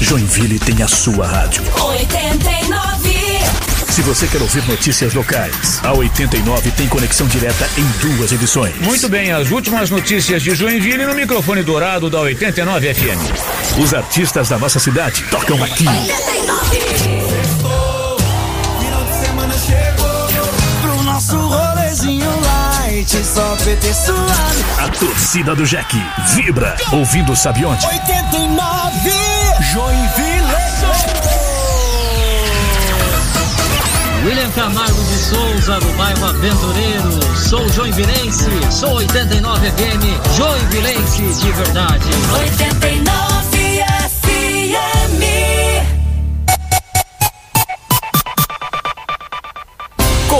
Joinville tem a sua rádio. 89. Se você quer ouvir notícias locais, a 89 tem conexão direta em duas edições. Muito bem, as últimas notícias de Joinville no microfone dourado da 89 FM. Os artistas da nossa cidade tocam aqui. Final de semana chegou pro nosso rolezinho light, só PT suave. A torcida do Jack vibra, ouvindo sabe onde? 89 Joinville. William Camargo de Souza, do bairro Aventureiro. Sou joinvilense, sou 89 FM, joinvilense de verdade. 89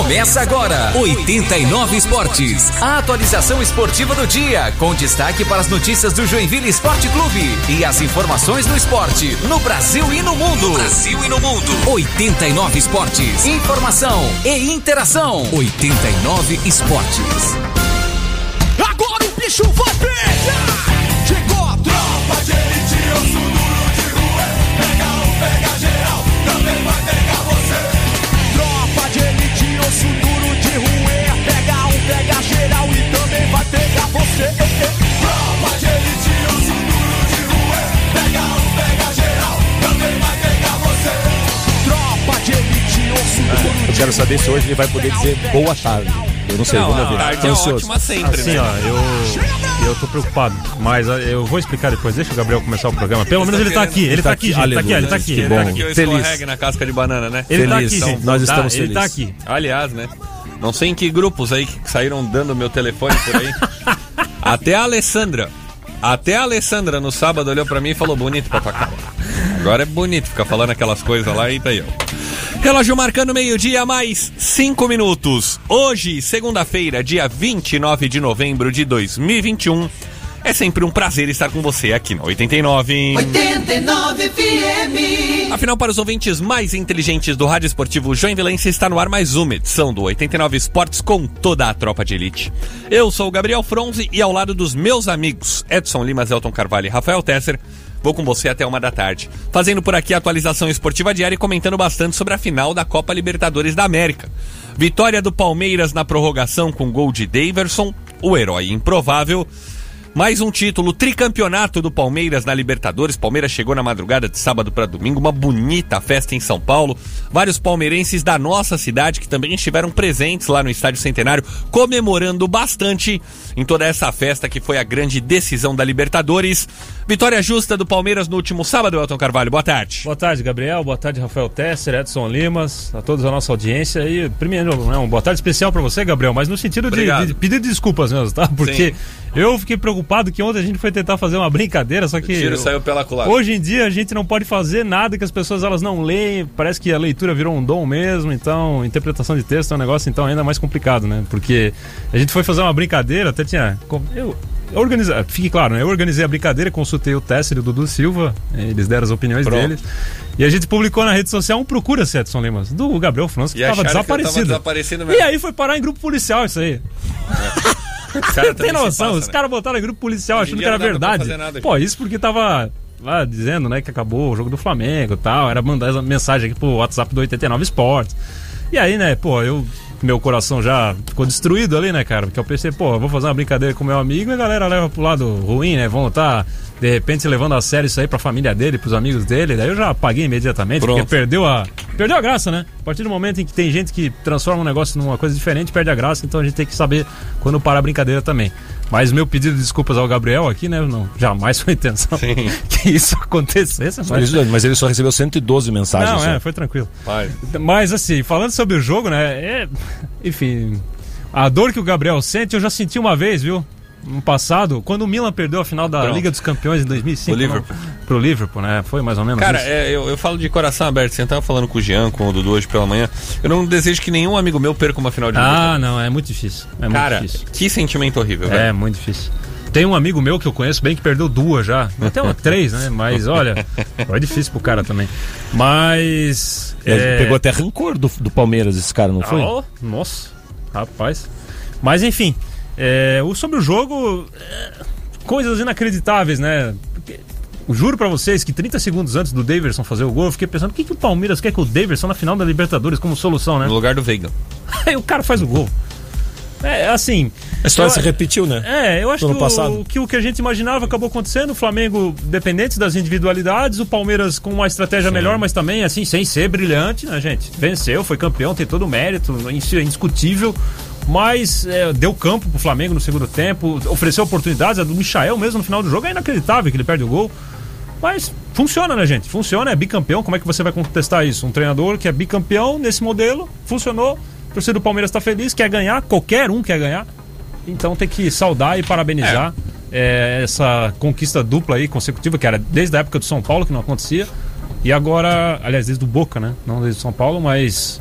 Começa agora 89 Esportes, a atualização esportiva do dia, com destaque para as notícias do Joinville Esporte Clube e as informações do esporte no Brasil e no mundo. Brasil e no mundo. 89 Esportes, informação e interação. 89 Esportes. Agora o bicho vai pegar. Chegou a tropa de elite, eu sou pegar você. Tropa de elite, duro de rua. Pega um, pega geral, também vai pegar você. Tropa de elite, duro Eu quero saber se hoje ele vai poder dizer boa tarde. Eu não sei, Não, vamos ver. tarde é ansioso. ótima sempre, Assim, né? ó, eu, eu tô preocupado, mas ah, eu vou explicar depois. Deixa o Gabriel começar o programa. Pelo menos ele tá aqui, ele tá aqui, gente, ele tá aqui, ele tá aqui. Que ele bom. tá aqui. Feliz. escorregue na casca de banana, né? Ele tá aqui, gente. Nós Tá, estamos Ele tá felizes. aqui. Aliás, né? Não sei em que grupos aí que saíram dando meu telefone por aí. Até a Alessandra. Até a Alessandra no sábado olhou pra mim e falou: bonito pra tua cara. Agora é bonito ficar falando aquelas coisas lá e tá aí, ó. Relógio marcando meio-dia, mais cinco minutos. Hoje, segunda-feira, dia 29 de novembro de 2021. É sempre um prazer estar com você aqui no 89. 89 FM. Afinal, para os ouvintes mais inteligentes do Rádio Esportivo Joinvilense, está no ar mais uma edição do 89 Esportes com toda a tropa de elite. Eu sou o Gabriel Fronzi e ao lado dos meus amigos Edson Limas, Elton Carvalho e Rafael Tesser, vou com você até uma da tarde, fazendo por aqui a atualização esportiva diária e comentando bastante sobre a final da Copa Libertadores da América. Vitória do Palmeiras na prorrogação com gol de Daverson, o herói improvável. Mais um título, tricampeonato do Palmeiras na Libertadores. Palmeiras chegou na madrugada de sábado para domingo, uma bonita festa em São Paulo. Vários palmeirenses da nossa cidade que também estiveram presentes lá no Estádio Centenário, comemorando bastante em toda essa festa que foi a grande decisão da Libertadores. Vitória justa do Palmeiras no último sábado, Elton Carvalho. Boa tarde. Boa tarde, Gabriel. Boa tarde, Rafael Tesser, Edson Limas, a todos a nossa audiência. E primeiro, né, uma boa tarde especial pra você, Gabriel, mas no sentido de, de pedir desculpas mesmo, tá? Porque eu fiquei preocupado que ontem a gente foi tentar fazer uma brincadeira, só que. O tiro saiu pela culatra. Hoje em dia a gente não pode fazer nada que as pessoas elas não leem, parece que a leitura virou um dom mesmo, então interpretação de texto é um negócio então ainda mais complicado, né? Porque a gente foi fazer uma brincadeira, até tinha eu eu organizei, fique claro, né? Eu organizei a brincadeira, consultei o Tesser e o Dudu Silva, eles deram as opiniões Pronto. deles. E a gente publicou na rede social um procura-se, Edson Limas, do Gabriel França, que estava acharam que eu desaparecido. desaparecido e aí foi parar em grupo policial isso aí. Os caras Tem noção, passam, os né? caras botaram em grupo policial Hoje achando que era verdade. nada, Pô, isso porque tava lá dizendo, né, que acabou o jogo do Flamengo e tal. Era mandar essa mensagem aqui pro WhatsApp do 89 Esportes. E aí, né, pô, eu. Meu coração já ficou destruído ali, né, cara? Porque eu pensei, pô, eu vou fazer uma brincadeira com meu amigo e a galera leva pro lado ruim, né? Vão estar, de repente, levando a sério isso aí pra família dele, pros amigos dele. Daí eu já apaguei imediatamente, Pronto. porque perdeu a. Perdeu a graça, né? A partir do momento em que tem gente que transforma um negócio numa coisa diferente, perde a graça, então a gente tem que saber quando parar a brincadeira também. Mas meu pedido de desculpas ao Gabriel aqui, né? Não, jamais foi a intenção que isso acontecesse. Mas, Mas... ele só recebeu 112 mensagens. Não, só. é, foi tranquilo. Vai. Mas assim, falando sobre o jogo, né? é- Enfim, a dor que o Gabriel sente, eu já senti uma vez, viu? No passado, quando o Milan perdeu a final da Pronto. Liga dos Campeões em 2005. O Liverpool. não? Pro Liverpool, né? Foi mais ou menos Cara, isso. é, eu, eu falo de coração aberto. Você tava falando com o Jean, com o Dudu hoje pela manhã. Eu não desejo que nenhum amigo meu perca uma final de Ah, não, é muito difícil. É muito Cara, difícil. que sentimento horrível, velho. É, muito difícil. Tem um amigo meu que eu conheço bem que perdeu duas já. Até uma três, né? Mas olha, foi difícil pro cara também. Mas. É, pegou até rancor do, do Palmeiras, esse cara, não foi? Oh, nossa, rapaz. Mas enfim, é, o, sobre o jogo, é, coisas inacreditáveis, né? Porque juro pra vocês que 30 segundos antes do Daverson fazer o gol, eu fiquei pensando, o que, que o Palmeiras quer com o Daverson na final da Libertadores como solução, né? No lugar do Veiga. Aí o cara faz o gol. É, assim. A história eu- se repetiu, né? É, eu acho que ano passado. o, que o que a gente imaginava acabou acontecendo. O Flamengo, dependente das individualidades, o Palmeiras com uma estratégia melhor, mas também, assim, sem ser brilhante, né, gente? Venceu, foi campeão, tem todo o mérito, isso é indiscutível. Mas é, deu campo pro Flamengo no segundo tempo, ofereceu oportunidades. A do Michael mesmo no final do jogo é inacreditável que ele perde o gol. Mas funciona, né, gente? Funciona, é bicampeão. Como é que você vai contestar isso? Um treinador que é bicampeão nesse modelo, funcionou. A torcida do Palmeiras tá feliz, quer ganhar, qualquer um quer ganhar. Então tem que saudar e parabenizar é, essa conquista dupla aí, consecutiva, que era desde a época do São Paulo, que não acontecia. E agora, aliás, desde o Boca, né? Não desde o São Paulo, mas.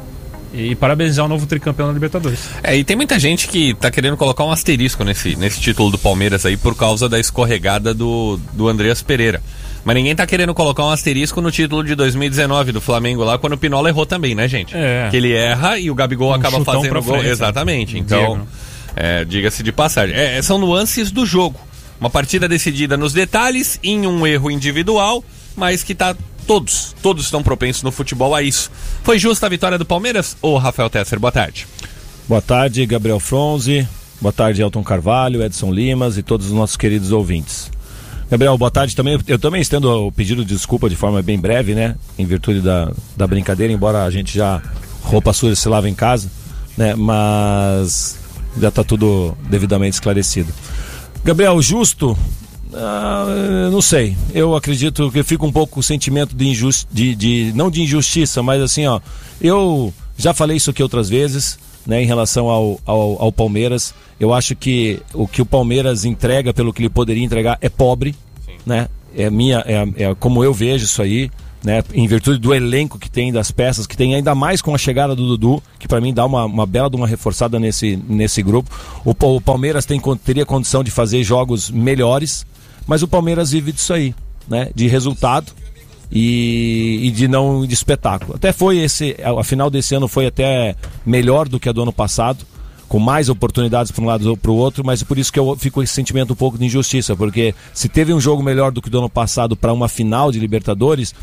E parabenizar o novo tricampeão da Libertadores. É, e tem muita gente que tá querendo colocar um asterisco nesse, nesse título do Palmeiras aí por causa da escorregada do, do Andreas Pereira. Mas ninguém tá querendo colocar um asterisco no título de 2019 do Flamengo lá, quando o Pinola errou também, né, gente? É. Que ele erra e o Gabigol acaba chutão fazendo o gol. frente, né? Exatamente. Um Então, é, diga-se de passagem. É, são nuances do jogo. Uma partida decidida nos detalhes, em um erro individual, mas que tá. Todos, todos estão propensos no futebol a isso. Foi justa a vitória do Palmeiras? Ô, Rafael Tesser, boa tarde. Boa tarde, Gabriel Fronzi. Boa tarde, Elton Carvalho, Edson Limas e todos os nossos queridos ouvintes. Gabriel, boa tarde também. Eu também estendo o pedido de desculpa de forma bem breve, né? Em virtude da, da brincadeira, embora a gente já roupa suja se lava em casa, né? Mas já está tudo devidamente esclarecido. Gabriel, justo? Ah, não sei. Eu acredito que eu fico um pouco com o sentimento de, injus... de, de não de injustiça, mas assim, ó, eu já falei isso aqui outras vezes, né, em relação ao, ao, ao Palmeiras. Eu acho que o que o Palmeiras entrega pelo que ele poderia entregar é pobre, né? É minha, é, é como eu vejo isso aí. Né, em virtude do elenco que tem, das peças que tem, ainda mais com a chegada do Dudu, que para mim dá uma, uma bela de uma reforçada nesse, nesse grupo. O, o Palmeiras tem, teria condição de fazer jogos melhores, mas o Palmeiras vive disso aí, né? De resultado e, e de não de espetáculo. Até foi esse, a final desse ano foi até melhor do que a do ano passado, com mais oportunidades para um lado ou para o outro, mas por isso que eu fico com esse sentimento um pouco de injustiça, porque se teve um jogo melhor do que do ano passado para uma final de Libertadores,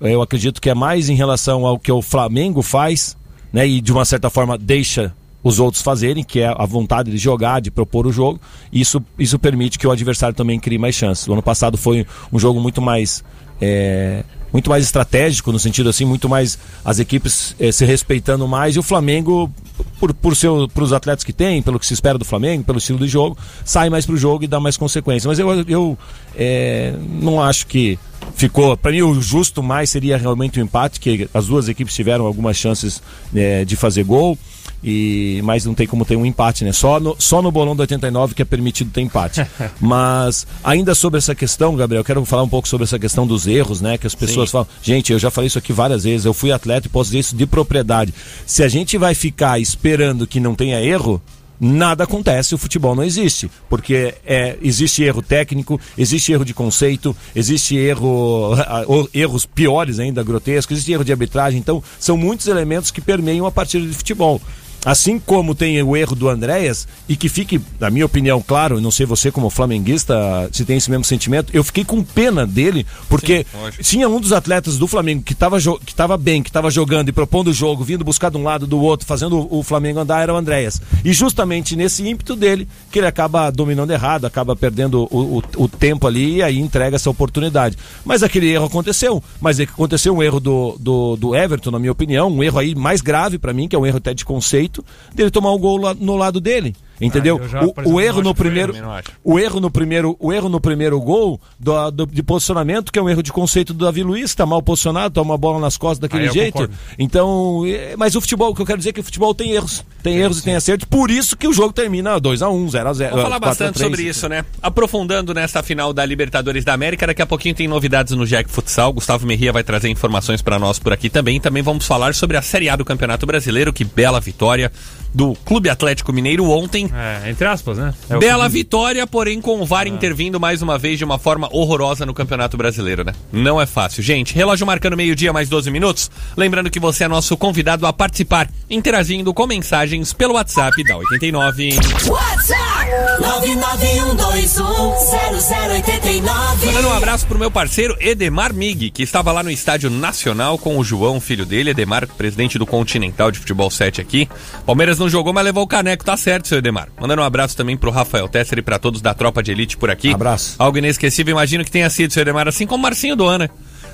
eu acredito que é mais em relação ao que o Flamengo faz, né? E de uma certa forma deixa os outros fazerem, que é a vontade de jogar, de propor o jogo. Isso, isso permite que o adversário também crie mais chances. O ano passado foi um jogo muito mais. é, muito mais estratégico, no sentido assim, muito mais as equipes eh, se respeitando mais e o Flamengo, por, por seu, os atletas que tem, pelo que se espera do Flamengo, pelo estilo de jogo, sai mais pro jogo e dá mais consequências. Mas eu, eu eh, não acho que ficou. Para mim, o justo mais seria realmente o empate, que as duas equipes tiveram algumas chances eh, de fazer gol. E, mas não tem como ter um empate, né? Só no, só no bolão do 89 que é permitido ter empate. mas ainda sobre essa questão, Gabriel, eu quero falar um pouco sobre essa questão dos erros, né? Que as pessoas falam. Gente, eu já falei isso aqui várias vezes. Eu fui atleta e posso dizer isso de propriedade. Se a gente vai ficar esperando que não tenha erro, nada acontece, o futebol não existe. Porque é, existe erro técnico, existe erro de conceito, existe erro, erros piores ainda, grotescos, existe erro de arbitragem. Então, são muitos elementos que permeiam a partida de futebol. Assim como tem o erro do Andréas, e que fique, na minha opinião, claro, não sei você como flamenguista se tem esse mesmo sentimento, eu fiquei com pena dele, porque Sim, tinha um dos atletas do Flamengo que estava que tava bem, que estava jogando e propondo o jogo, vindo buscar de um lado do outro, fazendo o, Flamengo andar, era o Andréas. E justamente nesse ímpeto dele, que ele acaba dominando errado, acaba perdendo o, o, o tempo ali e aí entrega essa oportunidade. Mas aquele erro aconteceu. Mas é que aconteceu um erro do, do, do Everton, na minha opinião, um erro aí mais grave para mim, que é um erro até de conceito, dele tomar um gol no lado dele. Entendeu? Ah, o, o erro no primeiro, o erro no primeiro, o erro no primeiro gol do, do- de posicionamento, que é um erro de conceito do Davi Luiz, tá mal posicionado, toma uma bola nas costas daquele Ah, jeito. concordo. Então, é, mas o futebol, o que eu quero dizer é que o futebol tem erros, tem erros e tem acertos, por isso que o jogo termina 2 a 1, 0 a 0. Vamos falar bastante sobre isso, né? Aprofundando nesta final da Libertadores da América, daqui a pouquinho tem novidades no Jack Futsal. Gustavo Merria vai trazer informações para nós por aqui também. Também vamos falar sobre a Série A do Campeonato Brasileiro. Que bela vitória do Clube Atlético Mineiro ontem hein? É, entre aspas, né? É Bela vitória, porém com o Ah. VAR intervindo mais uma vez de uma forma horrorosa no Campeonato Brasileiro, né? Não é fácil. Gente, relógio marcando meio-dia mais 12 minutos. Lembrando que você é nosso convidado a participar, interagindo com mensagens pelo WhatsApp da 89. WhatsApp 991210089. Mandando um abraço pro meu parceiro Edemar Mig, que estava lá no Estádio Nacional com o João, filho dele, Edemar, presidente do Continental de Futebol 7 aqui. Palmeiras não jogou, mas levou o caneco, tá certo, seu Edemar. Mandando um abraço também pro Rafael Tesser e pra todos da tropa de elite por aqui. Abraço. Algo inesquecível, imagino que tenha sido, seu Edemar, assim como Marcinho Doan, né?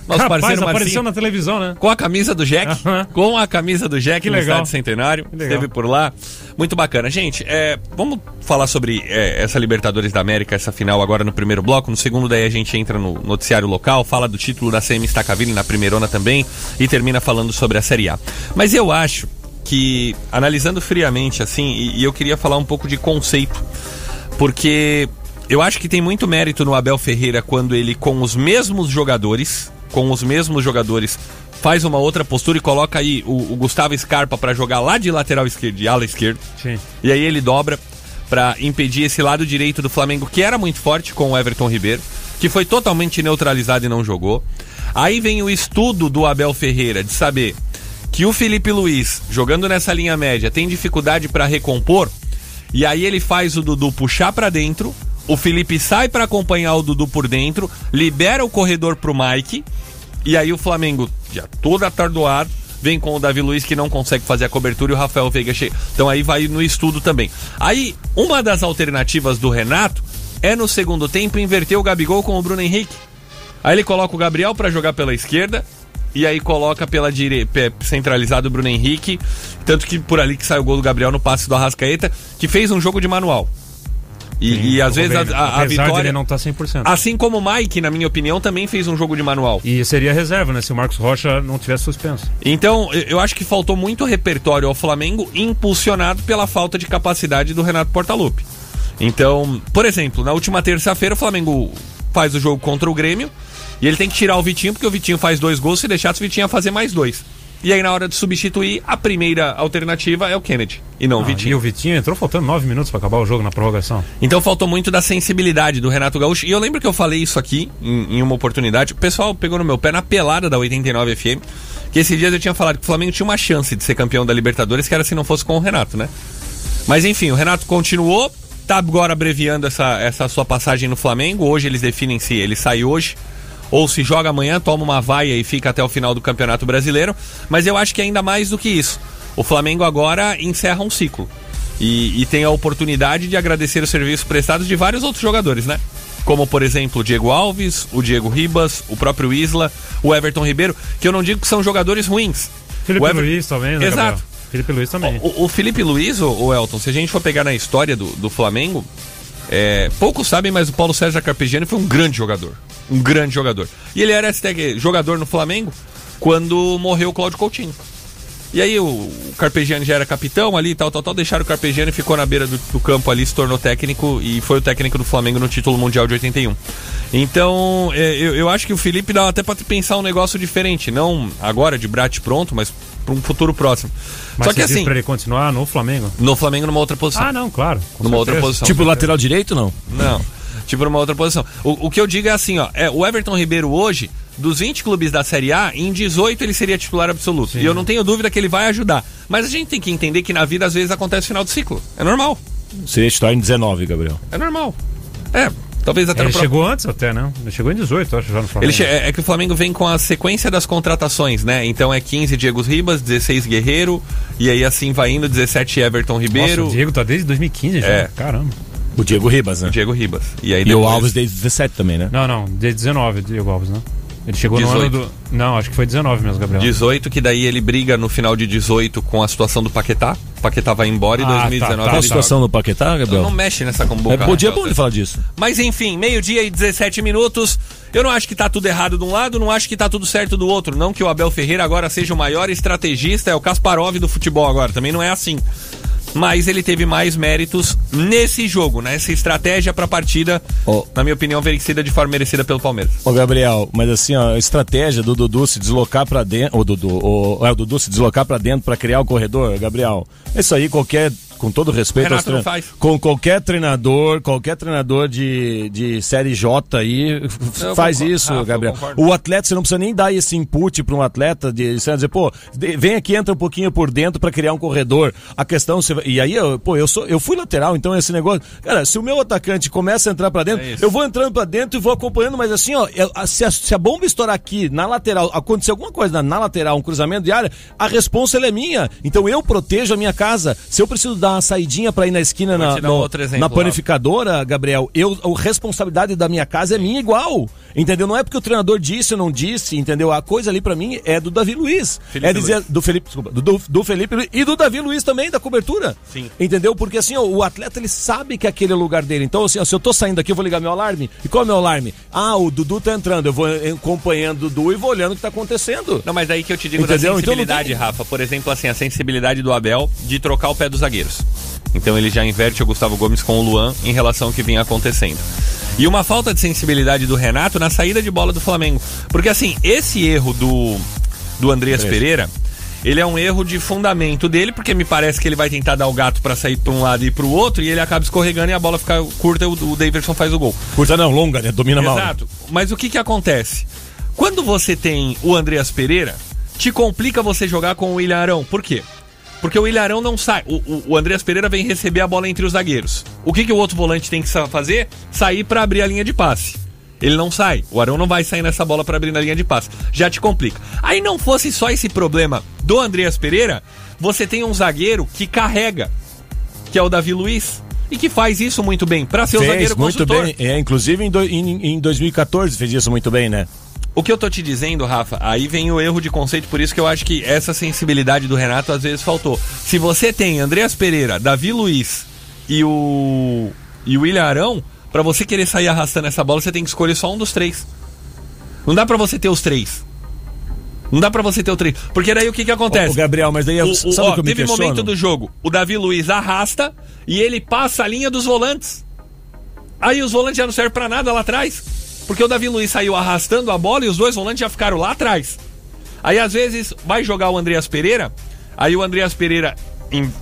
Nosso Rapaz, parceiro apareceu Marcinho. na televisão, né? Com a camisa do Jack. Com a camisa do Jack Que no legal. Estádio Centenário. Que legal. Esteve por lá. Muito bacana. Gente, é, vamos falar sobre é, essa Libertadores da América, essa final agora no primeiro bloco. No segundo, daí a gente entra no noticiário local, fala do título da CM Stacaville na primeirona também e termina falando sobre a Série A. Mas eu acho que, analisando friamente assim, e, e eu queria falar um pouco de conceito, porque eu acho que tem muito mérito no Abel Ferreira quando ele, com os mesmos jogadores, com os mesmos jogadores, faz uma outra postura e coloca aí o, o Gustavo Scarpa pra jogar lá de lateral esquerdo, de ala esquerdo. Sim. E aí ele dobra pra impedir esse lado direito do Flamengo, que era muito forte com o Everton Ribeiro, que foi totalmente neutralizado e não jogou. Aí vem o estudo do Abel Ferreira de saber que o Felipe Luiz, jogando nessa linha média, tem dificuldade pra recompor, e aí ele faz o Dudu puxar pra dentro, o Felipe sai pra acompanhar o Dudu por dentro, libera o corredor pro Mike, e aí o Flamengo, já todo atardoado, vem com o Davi Luiz que não consegue fazer a cobertura e o Rafael Veiga chega. Então aí vai no estudo também. Aí, uma das alternativas do Renato é no segundo tempo inverter o Gabigol com o Bruno Henrique. Aí ele coloca o Gabriel pra jogar pela esquerda e aí coloca pela direita, centralizado o Bruno Henrique, tanto que por ali que sai o gol do Gabriel no passe do Arrascaeta, que fez um jogo de manual. E, e às vezes bem, a, a- a vitória. não tá 100%. Assim como o Mike, na minha opinião, também fez um jogo de manual. E seria reserva, né? Se o Marcos Rocha não tivesse suspenso. Então, eu- eu acho que faltou muito repertório ao Flamengo, impulsionado pela falta de capacidade do Renato Portaluppi. Então, por exemplo, na última terça-feira o Flamengo faz o jogo contra o Grêmio e ele tem que tirar o Vitinho, porque o Vitinho faz dois gols, se deixasse o Vitinho ia fazer mais dois. E aí, na hora de substituir, a primeira alternativa é o Kennedy, e não o Ah, Vitinho. E o Vitinho entrou faltando nove minutos pra acabar o jogo na prorrogação. Então faltou muito da sensibilidade do Renato Gaúcho. E eu lembro que eu falei isso aqui em, em uma oportunidade. O pessoal pegou no meu pé na pelada da 89 FM. Que esses dias eu tinha falado que o Flamengo tinha uma chance de ser campeão da Libertadores, que era se não fosse com o Renato, né? Mas enfim, o Renato continuou, tá agora abreviando essa, essa sua passagem no Flamengo. Hoje eles definem se ele sai hoje ou se joga amanhã, toma uma vaia e fica até o final do Campeonato Brasileiro. Mas eu acho que ainda mais do que isso. O Flamengo agora encerra um ciclo. E, e tem a oportunidade de agradecer os serviços prestados de vários outros jogadores, né? Como, por exemplo, o Diego Alves, o Diego Ribas, o próprio Isla, o Everton Ribeiro, que eu não digo que são jogadores ruins. Felipe Ever- Luiz também, né? Exato. Gabriel? Felipe Luiz também. O, o Felipe Luiz, o, o Elton, se a gente for pegar na história do, do Flamengo, é, poucos sabem, mas o Paulo César Carpegiani foi um grande jogador. Um grande jogador. E ele era hashtag jogador no Flamengo quando morreu o Cláudio Coutinho. E aí o, o Carpegiani já era capitão ali, tal, tal, tal. Deixaram o Carpegiani, ficou na beira do, do campo ali, se tornou técnico e foi o técnico do Flamengo no título mundial de 81. Então, é, eu, eu acho que o Felipe dá até pra pensar um negócio diferente. Não agora, de brate pronto, mas pra um futuro próximo. Mas Só que assim, pra ele continuar no Flamengo? no Flamengo numa outra posição. Ah, não, claro. numa outra certeza. posição. Tipo lateral direito, não? Não. Tipo numa outra posição. O, o que eu digo é assim, ó. É, o Everton Ribeiro hoje, dos 20 clubes da Série A, em 18 ele seria titular absoluto. E eu não tenho dúvida que ele vai ajudar. Mas a gente tem que entender que na vida às vezes acontece final do ciclo. É normal. Seria titular em 19, Gabriel. É normal. É, talvez até Ele no próprio- chegou antes até, né? Ele chegou em 18, eu acho, já no Flamengo. Ele che- é, é que o Flamengo vem com a sequência das contratações, né? Então é 15 Diego Ribas, 16 Guerreiro, e aí assim vai indo, 17 Everton Ribeiro. Nossa, o Diego tá desde 2015 já. É. Caramba. O Diego Ribas, né? o Diego Ribas. E, aí E o Alves desde 17 também, né? Não, não, desde 19, o Diego Alves, né? Ele chegou 18. no ano do. Não, acho que foi 19 mesmo, Gabriel. 18, que daí ele briga no final de 18 com a situação do Paquetá. O Paquetá vai embora e Ah, 2019 tá, Qual a ele situação no Paquetá, joga. Gabriel? Não mexe nessa É, comboca. bom dia bom de falar disso. Mas enfim, meio-dia e 17 minutos. Eu não acho que tá tudo errado de um lado, não acho que tá tudo certo do outro. Não que o Abel Ferreira agora seja o maior estrategista, é o Kasparov do futebol agora. Também não é assim. Mas ele teve mais méritos nesse jogo, nessa estratégia pra partida, Ó. na minha opinião, vencida de forma merecida pelo Palmeiras. Ô, Gabriel, mas assim, ó, a estratégia do Dudu se deslocar pra dentro. O Dudu, o, é, o Dudu se deslocar pra dentro pra criar o corredor, Gabriel. Isso aí qualquer, com todo respeito Renato aos com qualquer treinador, qualquer treinador de, de série J aí Eu faz concordo, isso, Rafa, eu Gabriel. O atleta, você não precisa nem dar esse input para um atleta de vai dizer, pô, de- vem aqui, entra um pouquinho por dentro para criar um corredor. A questão, você e aí, eu, pô, eu sou, eu fui lateral, então esse negócio, cara, se o meu atacante começa a entrar para dentro, É eu vou entrando para dentro e vou acompanhando, mas assim, ó, se, a, se a bomba estourar aqui na lateral, acontecer alguma coisa na, na lateral, um cruzamento de área, a responsa é minha. Então eu protejo a minha casa. Se eu preciso dar uma saidinha para ir na esquina na, dar um no- exemplo, na panificadora, Gabriel, eu, a responsabilidade da minha casa é minha igual. Entendeu? Não é porque o treinador disse ou não disse, entendeu? A coisa ali pra mim é do Davi Luiz. Felipe é dizer Luiz. do Felipe, desculpa, do, do, Felipe Luiz e do Davi Luiz também da cobertura. Sim. Entendeu? Porque assim, ó, o atleta ele sabe que aquele é o lugar dele. Então, assim, ó, se eu tô saindo daqui, eu vou ligar meu alarme. E qual é o meu alarme? Ah, o Dudu tá entrando. Eu vou eh, acompanhando o Dudu e vou olhando o que tá acontecendo. Não, mas aí que eu te digo Entendeu? da Então sensibilidade, tem- Rafa. Por exemplo, assim, a sensibilidade do Abel de trocar o pé dos zagueiros. Então ele já inverte o Gustavo Gomes com o Luan em relação ao que vinha acontecendo. E uma falta de sensibilidade do Renato na saída de bola do Flamengo. Porque assim, esse erro do, do Andreas Pereira, ele é um erro de fundamento dele, porque me parece que ele vai tentar dar o gato pra sair pra um lado e pro outro, e ele acaba escorregando e a bola fica curta e o, o Davidson faz o gol. Curta não, longa, né? Domina mal. Exato. Mas o que que acontece? Quando você tem o Andreas Pereira, te complica você jogar com o William Arão. Por quê? Porque o William Arão não sai. O, o, o Andreas Pereira vem receber a bola entre os zagueiros. O que, que o outro volante tem que fazer? Sair pra abrir a linha de passe. Ele não sai. O Arão não vai sair nessa bola pra abrir na linha de passe. Já te complica. Aí não fosse só esse problema do Andreas Pereira, você tem um zagueiro que carrega, que é o Davi Luiz, e que faz isso muito bem. Pra ser o zagueiro muito construtor. bem. É, inclusive em, do- em- em 2014 fez isso muito bem, né? O que eu tô te dizendo, Rafa, aí vem o erro de conceito, por isso que eu acho que essa sensibilidade do Renato às vezes faltou. Se você tem Andreas Pereira, Davi Luiz e o e o William Arão, pra você querer sair arrastando essa bola, você tem que escolher só um dos três. Não dá pra você ter os três. Não dá pra você ter o três. Porque daí o que que acontece? Ô, Gabriel, mas daí eu- o, o, sabe ó, o que eu me teve questiono? momento do jogo, o Davi Luiz arrasta e ele passa a linha dos volantes. Aí os volantes já não servem pra nada lá atrás. Porque o Davi Luiz saiu arrastando a bola e os dois volantes já ficaram lá atrás. Aí às vezes vai jogar o Andreas Pereira, aí o Andreas Pereira em-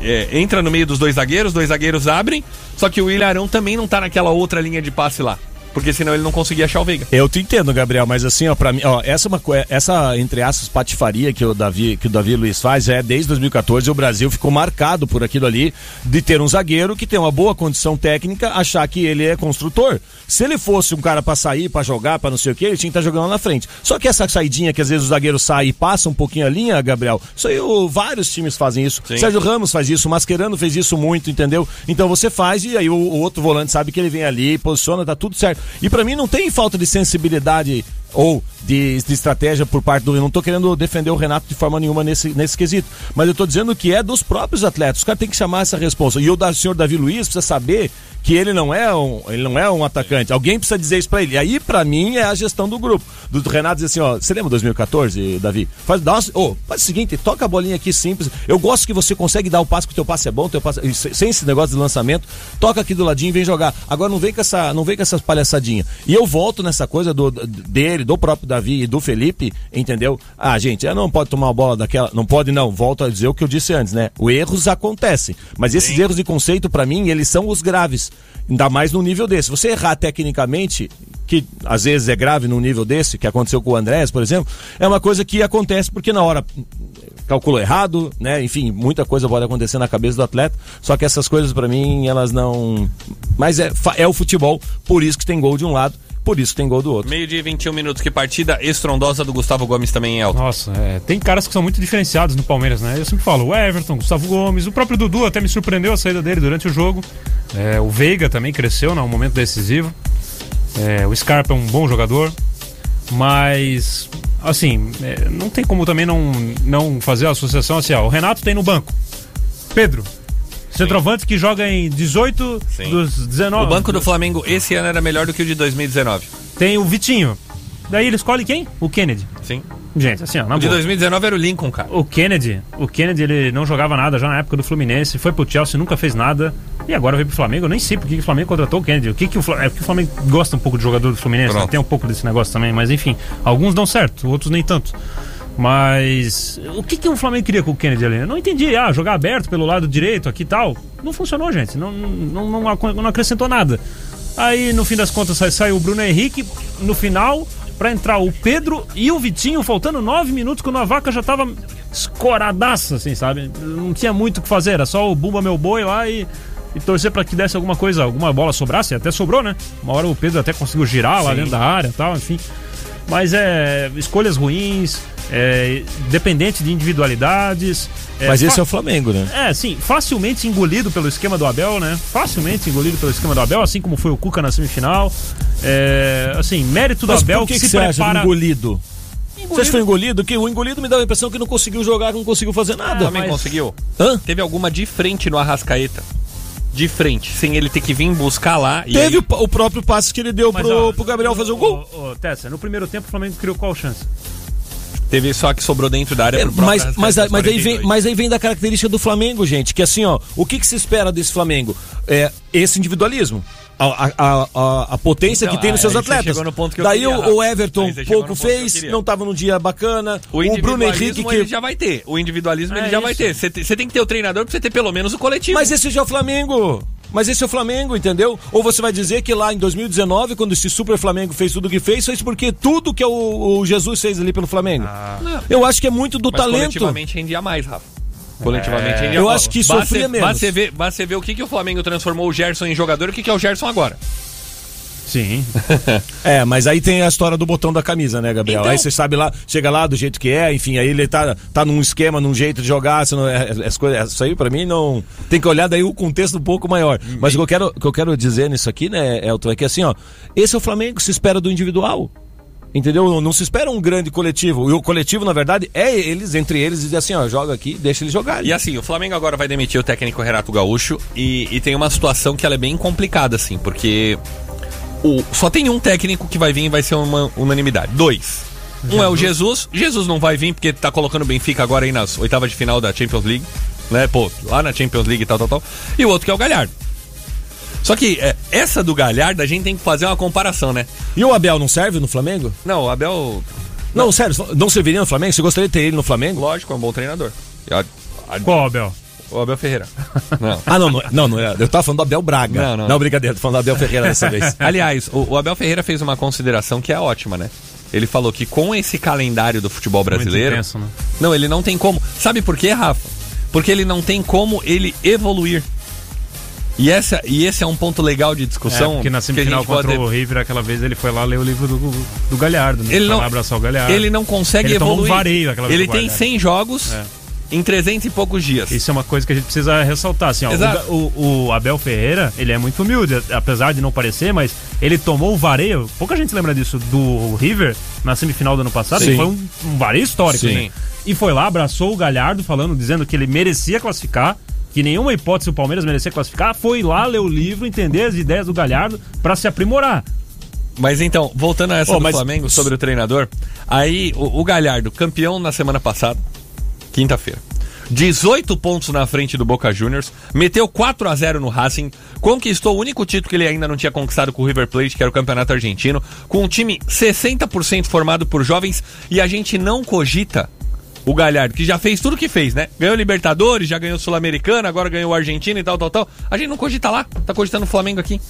é, entra no meio dos dois zagueiros, os dois zagueiros abrem, só que o William Arão também não tá naquela outra linha de passe lá. Porque senão ele não conseguia achar o Veiga. Eu te entendo, Gabriel, mas assim, ó, para mim, ó, essa é uma coi- essa entre aspas patifaria que o Davi, que o Davi Luiz faz é desde 2014 o Brasil ficou marcado por aquilo ali de ter um zagueiro que tem uma boa condição técnica, achar que ele é construtor. Se ele fosse um cara pra sair, pra jogar, pra não sei o que, ele tinha que estar jogando lá na frente. Só que essa saidinha que às vezes o zagueiro sai e passa um pouquinho a linha, Gabriel, isso aí o- vários times fazem isso. Sim. Sérgio Ramos faz isso, o Mascherano fez isso muito, entendeu? Então você faz e aí o, o outro volante sabe que ele vem ali, posiciona, tá tudo certo. E pra mim não tem falta de sensibilidade ou de, de estratégia por parte do. Eu não tô querendo defender o Renato de forma nenhuma nesse, nesse quesito. Mas eu tô dizendo que é dos próprios atletas. Os caras têm que chamar essa responsa. E o da, senhor Davi Luiz precisa saber que ele não é um, ele não é um atacante. Alguém precisa dizer isso pra ele. E aí, pra mim, é a gestão do grupo. Do, do Renato dizer assim, ó, você lembra 2014, Davi? Faz, dá uma, ô, faz o seguinte, toca a bolinha aqui simples. Eu gosto que você consegue dar o passe, que o teu passe é bom, teu passe, se- sem esse negócio de lançamento, toca aqui do ladinho e vem jogar. Agora não vem com essa, não vem com essas palhaçadinhas. E eu volto nessa coisa do, dele, do próprio Davi e do Felipe, entendeu? Ah, gente, não pode tomar uma bola daquela, não pode não, volto a dizer o que eu disse antes, né? Os erros acontecem, mas esses erros de conceito pra mim, eles são os graves. Ainda mais no nível desse. Você errar tecnicamente, que às vezes é grave num nível desse, que aconteceu com o Andrés, por exemplo, é uma coisa que acontece porque na hora calculou errado, né? Enfim, muita coisa pode acontecer na cabeça do atleta. Só que essas coisas pra mim, elas não. Mas é, é o futebol, por isso que tem gol de um lado, por isso que tem gol do outro. Meio de 21 minutos, que partida estrondosa do Gustavo Gomes também em alta. Nossa, é, tem caras que são muito diferenciados no Palmeiras, né? Eu sempre falo, o Everton, Gustavo Gomes, o próprio Dudu até me surpreendeu a saída dele durante o jogo. É, o Veiga também cresceu num momento decisivo. É, o Scarpa é um bom jogador. Mas, assim, é, não tem como também não, não fazer a associação assim, ó, o Renato tem no banco. Pedro, centroavante que joga em 18 Sim. dos 19. O banco do Flamengo esse ano era melhor do que o de 2019. Tem o Vitinho. Daí ele escolhe quem? O Kennedy. Sim. Gente, assim, ó, na O de boa. 2019 era o Lincoln, cara. O Kennedy, o Kennedy ele não jogava nada já na época do Fluminense, foi pro Chelsea, nunca fez nada. E agora veio pro Flamengo, eu nem sei por que o Flamengo contratou o Kennedy. O que que o Flamengo, é porque o Flamengo gosta um pouco de jogador do Fluminense, né? Tem um pouco desse negócio também, mas enfim, alguns dão certo, outros nem tanto. Mas o que, que o Flamengo queria com o Kennedy ali? Eu não entendi. Ah, jogar aberto pelo lado direito aqui e tal. Não funcionou, gente. Não, não, não, não acrescentou nada. Aí, no fim das contas, sai, sai o Bruno Henrique no final pra entrar o Pedro e o Vitinho, faltando nove minutos, quando a vaca já tava escoradaça, assim, sabe? Não tinha muito o que fazer, era só o Bumba Meu Boi lá e, e torcer pra que desse alguma coisa, alguma bola sobrasse, até sobrou, né? Uma hora o Pedro até conseguiu girar lá Sim. dentro da área e tal, enfim. Mas é escolhas ruins, é, dependente de individualidades. é, Mas esse é o Flamengo, né? é, sim, facilmente engolido pelo esquema do Abel, né? Facilmente engolido pelo esquema do Abel, assim como foi o Cuca na semifinal. É, assim, mérito do Mas Abel por que, que, que se você acha prepara. engolido? Engolido- Você acha que foi engolido? Que o engolido me dá a impressão que não conseguiu jogar, que não conseguiu fazer O nada. Flamengo mas- conseguiu. Hã? Teve alguma de frente no Arrascaeta. De frente, sem ele ter que vir buscar lá. e Teve aí- o, próprio passe que ele deu Mas, pro, ó, pro Gabriel fazer o gol. Ô, Tessa, no primeiro tempo o Flamengo criou qual chance? Teve só que sobrou dentro da área É, mas, mas, aos mas, aí vem, 42. mas aí vem da característica do Flamengo, gente. Que assim, ó, o que, que se espera desse Flamengo? É esse individualismo. A, a, a- a, potência Então, que tem nos aí seus atletas. no Daí queria, o, Everton pouco que fez, não tava num dia bacana. O, O, Bruno Henrique que. ele já vai ter. O individualismo É ele já vai isso. ter. Você te- você tem que ter o treinador pra você ter pelo menos o coletivo. Mas esse já é o Flamengo. Mas esse é o Flamengo, entendeu? Ou você vai dizer que lá em 2019, quando esse Super Flamengo fez tudo o que fez, fez porque tudo que o, o Jesus fez ali pelo Flamengo. Eu acho que é muito do Mas talento. coletivamente rendia mais, Rafa. Coletivamente rendia Eu acho que Basta sofria menos. Basta você ver, basta você ver o que, que o Flamengo transformou o Gerson em jogador e o que, que é o Gerson agora. Sim. É, mas aí tem a história do botão da camisa, né, Gabriel? Então- Aí você sabe lá, chega lá do jeito que é, enfim, aí ele tá, tá num esquema, num jeito de jogar, não, é, é- as coisas, isso aí pra mim não. Tem que olhar daí o contexto um pouco maior. Mas o que eu quero, o que eu quero dizer nisso aqui, né, Elton, é que assim, ó, esse é o Flamengo, se espera do individual. Entendeu? Não, se espera um grande coletivo. E o coletivo, na verdade, é eles, entre eles, dizer assim, ó, joga aqui, deixa eles jogarem. E assim, o Flamengo agora vai demitir o técnico Renato Gaúcho e, e tem uma situação que ela é bem complicada, assim, porque o, só tem um técnico que vai vir e vai ser uma unanimidade. Dois. Um é o Jesus. Jesus não vai vir porque tá colocando o Benfica agora aí nas oitavas de final da Champions League. Né, pô, lá na Champions League e tal, tal, tal. E o outro que é o Galhardo. Só que é, essa do Galhardo a gente tem que fazer uma comparação, né? E o Abel não serve no Flamengo? Não, o Abel, Não, sério, não serviria no Flamengo? Você gostaria de ter ele no Flamengo? lógico, é um bom treinador. A- a- Qual, Abel? o Abel Ferreira. Não. Ah, não, não, não, não é. Eu tava falando do Abel Braga. Não, não. Não, brincadeira, tô falando do Abel Ferreira dessa vez. Aliás, o, o Abel Ferreira fez uma consideração que é ótima, né? Ele falou que com esse calendário do futebol brasileiro. intenso, né? Não, ele não tem como. Sabe por quê, Rafa? Porque ele não tem como ele evoluir. E, essa, e esse é um ponto legal de É, discussão. porque na semifinal contra pode- o River, aquela vez ele foi lá ler o livro do, do Galhardo, né? Ele não, abraçar o Galhardo. ele não consegue Ele tomou um evoluir. vareio aquela vez ele tem Galhardo. 100 jogos É. em 300 e poucos dias. Isso é uma coisa que a gente precisa ressaltar, assim, ó, o, o- Abel Ferreira, ele é muito humilde, apesar de não parecer, mas ele tomou o vareio, pouca gente lembra disso, do River na semifinal do ano passado, Sim. foi um, um vareio histórico, Sim. né? E foi lá, abraçou o Galhardo, falando, dizendo que ele merecia classificar, que nenhuma hipótese o Palmeiras merecia classificar, foi lá ler o livro, entender as ideias do Galhardo pra se aprimorar. Mas então, voltando a essa Ô, do mas- Flamengo sobre o treinador, aí o, o Galhardo, campeão na semana passada, quinta-feira. 18 pontos na frente do Boca Juniors, meteu 4 a 0 no Racing, conquistou o único título que ele ainda não tinha conquistado com o River Plate, que era o Campeonato Argentino, com um time 60% formado por jovens e a gente não cogita o Galhardo, que já fez tudo que fez, né? Ganhou Libertadores, já ganhou Sul-Americana, agora ganhou o Argentino e tal, tal, tal. A gente não cogita lá, tá cogitando o Flamengo aqui.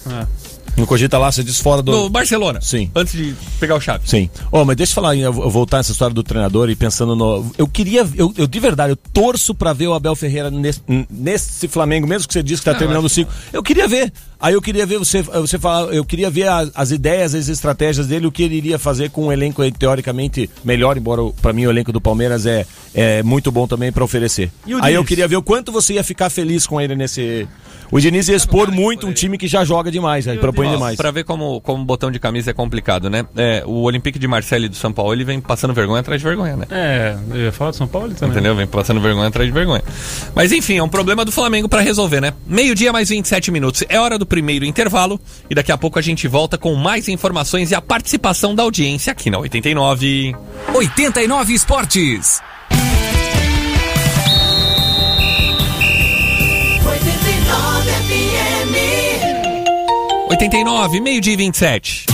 No Cogita lá, você diz fora do. No Barcelona. Sim. Antes de pegar o Chaves. Sim. Ó, mas deixa eu falar, eu voltar nessa história do treinador e pensando no. Eu queria. Eu, eu de verdade, eu torço pra ver o Abel Ferreira nesse, nesse Flamengo, mesmo que você disse que tá Não, terminando o ciclo. Eu queria ver. Aí eu queria ver você, você falar, eu queria ver a- as ideias, as estratégias dele, o que ele iria fazer com um elenco teoricamente melhor, embora pra mim o elenco do Palmeiras é, é muito bom também pra oferecer. E Aí eu queria ver o quanto você ia ficar feliz com ele nesse. O Diniz ia expor muito um time que já joga demais, né? propõe demais. Pra ver como, como botão de camisa é complicado, né? É, o Olympique de Marseille do São Paulo, ele vem passando vergonha atrás de vergonha, né? É, eu ia falar de São Paulo também. Entendeu? Vem passando vergonha atrás de vergonha. Mas enfim, é um problema do Flamengo pra resolver, né? Meio-dia mais 27 minutos. É hora do primeiro intervalo e daqui a pouco a gente volta com mais informações e a participação da audiência aqui na 89. 89 Esportes. 89, meio-dia e 27.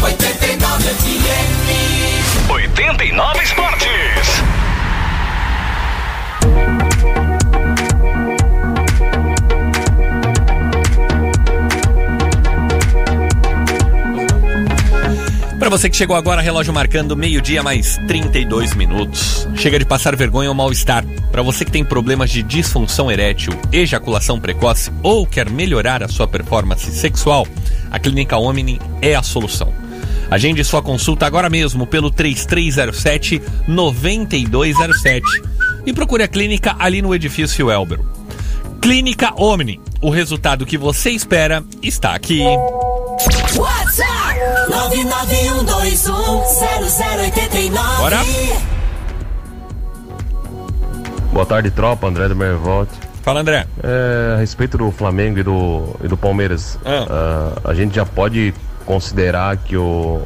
89 FM. 89 Esporte. Para você que chegou agora, relógio marcando meio-dia mais 32 minutos. Chega de passar vergonha ou mal-estar. Para você que tem problemas de disfunção erétil, ejaculação precoce ou quer melhorar a sua performance sexual, a Clínica Omni é a solução. Agende sua consulta agora mesmo pelo 3307 9207 e procure a clínica ali no edifício Elbero. Clínica Omni. O resultado que você espera está aqui. WhatsApp 991210089. Bora. Boa tarde, tropa. André do Mervolt. Fala, André. É, a respeito do Flamengo e do, e do Palmeiras, ah, a gente já pode considerar que o,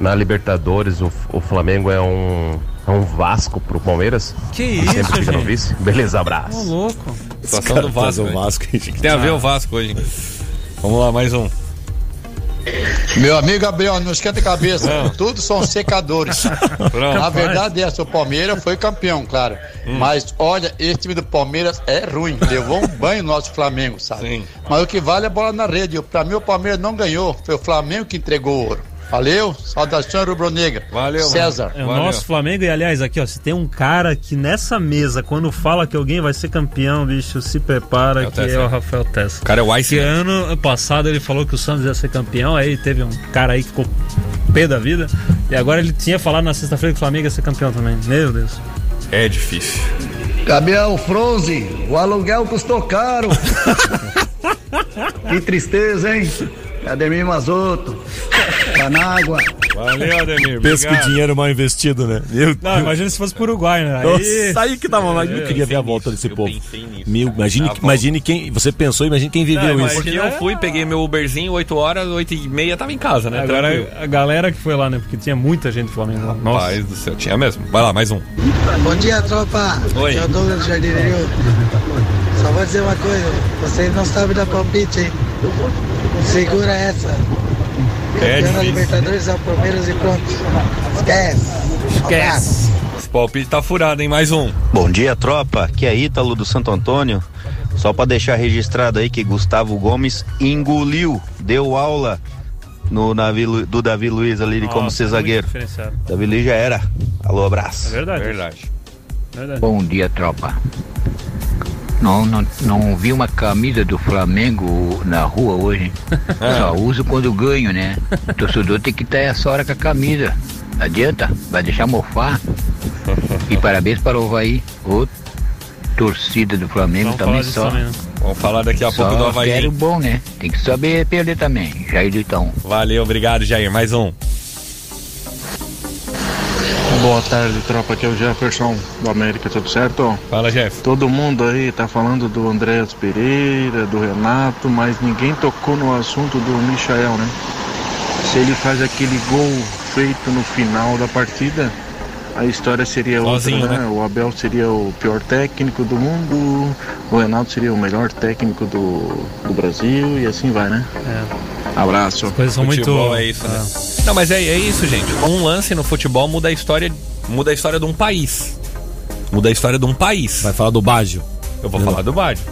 na Libertadores o, o Flamengo é um, é um Vasco pro Palmeiras? Que Sempre isso, fica no gente? vice? Beleza, abraço. Ô, louco. Situação do Vasco. o hein? Vasco. Tem a ver o Vasco hoje? hein? Vamos lá, mais um. Meu amigo Gabriel, não esquenta a cabeça. Não. Tudo são secadores. Pronto. Na verdade, essa, o Palmeiras foi campeão, claro. Hum. Mas olha, esse time do Palmeiras é ruim. Levou um banho no nosso Flamengo, sabe? Sim. Mas o que vale é a bola na rede. Pra mim, o Palmeiras não ganhou. Foi o Flamengo que entregou o ouro. Valeu, saudações rubro-negra. Valeu, César. É o Valeu. nosso Flamengo e aliás aqui ó, se tem um cara que nessa mesa quando fala que alguém vai ser campeão, bicho, se prepara É o que Tessa. é o Rafael Tessa. O cara é o Ice. Que ano passado ele falou que o Santos ia ser campeão, aí teve um cara aí que ficou pé da vida e agora ele tinha falado na sexta-feira que o Flamengo ia ser campeão também. Meu Deus. É difícil. Gabriel Fronze, o aluguel custou caro. que tristeza, hein? Ademir Mazoto, Panágua. Valeu, Ademir. Pensa que dinheiro mal investido, né? Meu Não, imagina se fosse pro Uruguai, né? Aí, Nossa, aí que tava lá. Eu queria ver a volta desse Eu povo. nisso. Meu, imagine, A volta. imagine quem. Você pensou, imagine quem viveu Não, isso. Porque eu fui, peguei meu Uberzinho 8 horas, 8 e meia tava em casa, né? agora Tranquilo. a galera que foi lá, né? Porque tinha muita gente do Flamengo. lá. Nossa. Rapaz do céu, tinha mesmo. Vai lá, mais um. Bom dia, tropa. Oi. Aqui é o Douglas do Jardim Rio. Só vou dizer uma coisa, vocês não sabem dar palpite, hein? Segura essa. É Campeão da difícil. Libertadores é o Palmeiras e pronto. Esquece. Esquece. Esse palpite tá furado, hein? Mais um. Bom dia, tropa. Aqui é Ítalo do Santo Antônio. Só para deixar registrado aí que Gustavo Gomes engoliu, deu aula no Davi, Lu- do Davi Luiz ali de como Nossa, ser zagueiro. Davi Luiz já era. Alô, É abraço. verdade. Verdade. verdade. Bom dia, tropa. Não, não, não vi uma camisa do Flamengo na rua hoje. Só uso quando ganho, né? O torcedor tem que estar essa hora com a camisa. Não adianta, vai deixar mofar. E parabéns para o Havaí. Ô, torcida do Flamengo Vamos também só. também. né? Vamos falar daqui a pouco do Só Havaí. hein? bom, né? Tem que saber perder também. Jair do Itaú. Valeu, obrigado, Jair. Mais um. Boa tarde, tropa. Aqui é o Jefferson do América, tudo certo? Fala, Jeff. Todo mundo aí tá falando do Andréas Pereira, do Renato, mas ninguém tocou no assunto do Michael, né? Se ele faz aquele gol feito no final da partida, a história seria Sozinho, outra, né? né? O Abel seria o pior técnico do mundo, o Renato seria o melhor técnico do, do Brasil e assim vai, né? Abraço. Coisas são muito. Futebol é isso, né? Não, mas é, é isso, gente. Um lance no futebol muda a história, muda a história de um país. Muda a história de um país. Vai falar do Baggio. Eu vou falar do Baggio.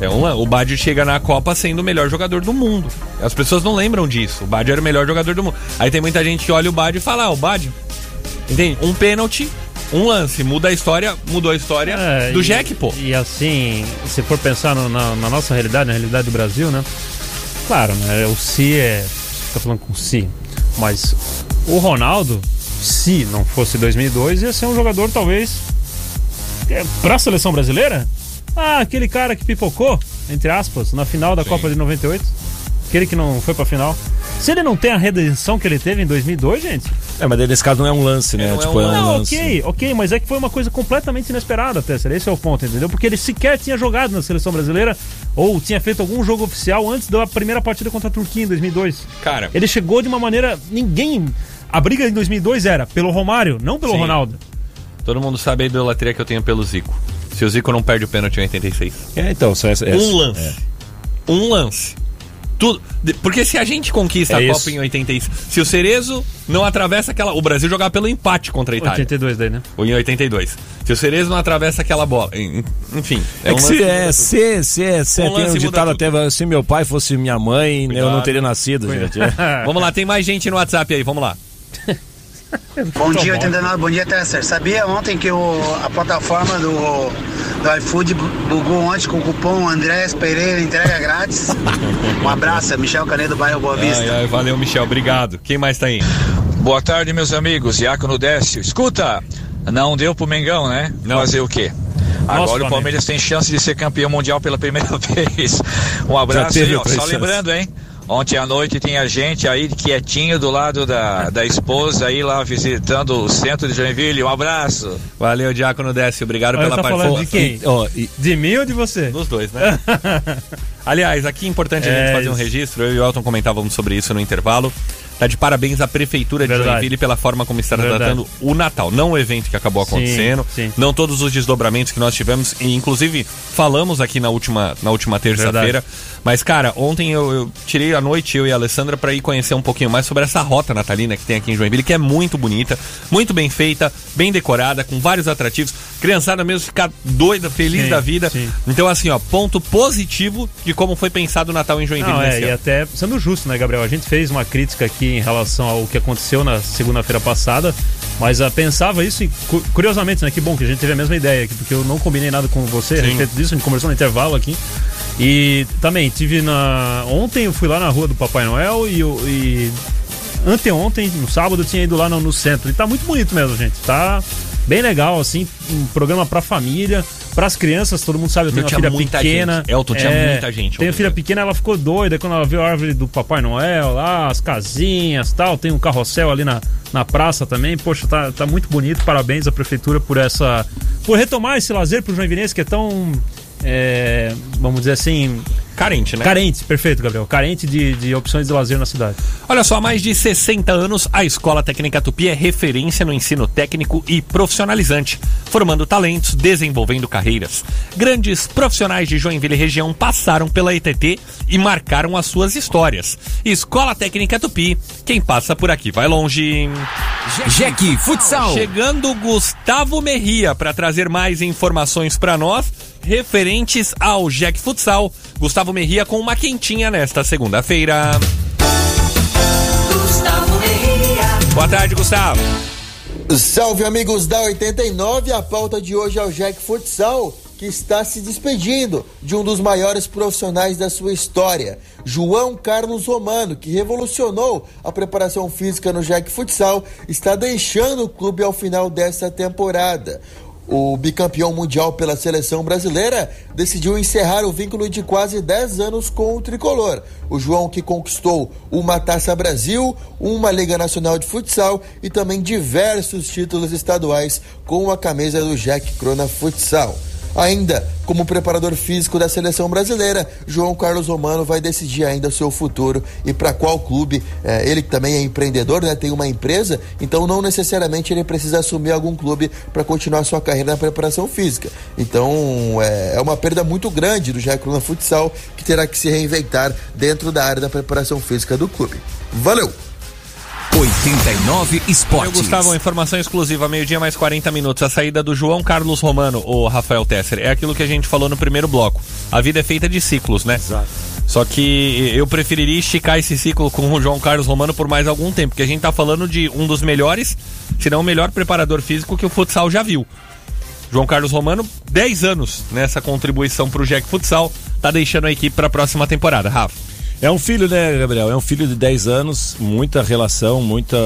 É um, o Baggio chega na Copa sendo o melhor jogador do mundo. As pessoas não lembram disso. O Baggio era o melhor jogador do mundo. Aí tem muita gente que olha o Baggio e fala, ah, o Baggio. Entende? Um pênalti, um lance. Muda a história, mudou a história É, do e- Jack, pô. E assim, se for pensar no- na, na nossa realidade, na realidade do Brasil, né? Claro, né? O Si é. Tá falando com o Si. Mas o Ronaldo, se não fosse 2002, ia ser um jogador talvez. é, Pra seleção brasileira? Ah, aquele cara que pipocou, entre aspas, na final da Copa de 98. Aquele que não foi pra final. Se ele não tem a redenção que ele teve em 2002, gente. É, mas nesse caso não é um lance, né? não é tipo, um é um Não, lance. ok, ok, mas é que foi uma coisa completamente inesperada, Tesser. Esse é o ponto, entendeu? Porque ele sequer tinha jogado na seleção brasileira ou tinha feito algum jogo oficial antes da primeira partida contra a Turquia em 2002. Cara, Ele chegou de uma maneira. Ninguém. A briga em 2002 era pelo Romário, não pelo Sim. Ronaldo. todo mundo sabe a idolatria que eu tenho pelo Zico. Se o Zico não perde o pênalti em 86. É, então, só essa, essa- Um lance. é. Um lance. Tudo. Porque se a gente conquista É a isso. Copa em 86, se o Cerezo não atravessa aquela. O Brasil jogar pelo empate contra a Itália. 82 daí, né? Ou em 82. Se o Cerezo não atravessa aquela bola. en- Enfim. É, que um se, lance- é, se, se, se Um tem um ditado até, se meu pai fosse minha mãe, eu não Cuidado. teria nascido, gente. Vamos lá, tem mais gente no WhatsApp aí, vamos lá. Bom dia, 89, bom dia, Tesser. Sabia ontem que o, a plataforma do, do iFood bu- bugou ontem com o cupom Andrés Pereira entrega grátis? Um abraço, Michel Canedo, bairro Boa Vista. Ai, ai, valeu, Michel, obrigado. Quem mais tá aí? Boa tarde, meus amigos. Diácono Décio. Escuta, não deu pro Mengão, né? Fazer o quê? Agora Flamengo. o Palmeiras tem chance de ser campeão mundial pela primeira vez. Um abraço aí, ó. Só lembrando, hein? Ontem à noite tinha gente aí quietinho do lado da, da esposa aí lá visitando o centro de Joinville. Um abraço. Valeu, Diácono Décio, obrigado Olha, pela tá falando de participação. quem? Ó, e- De mim ou de você? Dos dois, né? Aliás, aqui é importante a gente É fazer um isso. registro. Eu e o Elton comentávamos sobre isso no intervalo. Tá de parabéns à Prefeitura de Verdade. Joinville pela forma como está Verdade. tratando o Natal. Não o evento que acabou Sim, acontecendo, sim. não todos os desdobramentos que nós tivemos. E, inclusive, falamos aqui na última, na última terça-feira. Mas, cara, ontem eu, eu tirei a noite, eu e a Alessandra, para ir conhecer um pouquinho mais sobre essa rota natalina que tem aqui em Joinville, que é muito bonita, muito bem feita, bem decorada, com vários atrativos. Criançada mesmo ficar doida, feliz Sim, da vida. sim. Então, assim, ó, ponto positivo de como foi pensado o Natal em Joinville Não, é, e até sendo justo, né, Gabriel? A gente fez uma crítica aqui em relação ao que aconteceu na segunda-feira passada, mas ah, pensava isso e, cu- curiosamente, né? Que bom que a gente teve a mesma ideia aqui, porque eu não combinei nada com você a Sim. respeito disso, a gente conversou no intervalo aqui. E também tive na. Ontem eu fui lá na rua do Papai Noel e, e anteontem, no sábado, eu tinha ido lá no, no centro. E tá muito bonito mesmo, gente. Tá bem legal, assim, um programa pra família, pras crianças, todo mundo sabe, eu tenho uma filha pequena. gente. Elton, tinha muita gente Tenho filha pequena, ela ficou doida quando ela viu a árvore do Papai Noel lá, as casinhas tal. Tem um carrossel ali na, na praça também. Poxa, tá, tá muito bonito. Parabéns à prefeitura por essa. por retomar esse lazer pro Joinvilense que é tão. É, vamos dizer assim. Carente, né? Carente, perfeito, Gabriel. Carente de, de opções de lazer na cidade. Olha só, há mais de 60 anos, a Escola Técnica Tupi é referência no ensino técnico e profissionalizante, formando talentos, desenvolvendo carreiras. Grandes profissionais de Joinville e região passaram pela ETT e marcaram as suas histórias. Escola Técnica Tupi, quem passa por aqui vai longe. Jack Futsal. Chegando Gustavo Merria para trazer mais informações para nós referentes ao Jack Futsal. Gustavo Merria com uma quentinha nesta segunda-feira. Gustavo Merria. Boa tarde, Gustavo. Salve amigos da 89, a pauta de hoje é o Jack Futsal, que está se despedindo de um dos maiores profissionais da sua história, João Carlos Romano, que revolucionou a preparação física no Jack Futsal, está deixando o clube ao final dessa temporada. O bicampeão mundial pela seleção brasileira decidiu encerrar o vínculo de quase 10 anos com o tricolor. O João, que conquistou uma Taça Brasil, uma Liga Nacional de Futsal e também diversos títulos estaduais com a camisa do Jack Crona Futsal. Ainda como preparador físico da seleção brasileira, João Carlos Romano vai decidir ainda o seu futuro e para qual clube. É, ele também é empreendedor, né, tem uma empresa, então não necessariamente ele precisa assumir algum clube para continuar sua carreira na preparação física. Então é, é uma perda muito grande do Jair Cruna Futsal que terá que se reinventar dentro da área da preparação física do clube. Valeu! 89 Eu, Esportes. Gustavo, uma informação exclusiva, meio-dia mais 40 minutos. A saída do João Carlos Romano, o Rafael Tesser, é aquilo que a gente falou no primeiro bloco. A vida é feita de ciclos, né? Exato. Só que eu preferiria esticar esse ciclo com o João Carlos Romano por mais algum tempo, porque a gente tá falando de um dos melhores, se não o melhor preparador físico que o futsal já viu. João Carlos Romano, 10 anos nessa contribuição pro Jack Futsal, tá deixando a equipe pra próxima temporada. Rafa. É um filho, né, Gabriel? É um filho de 10 anos, muita relação, muita.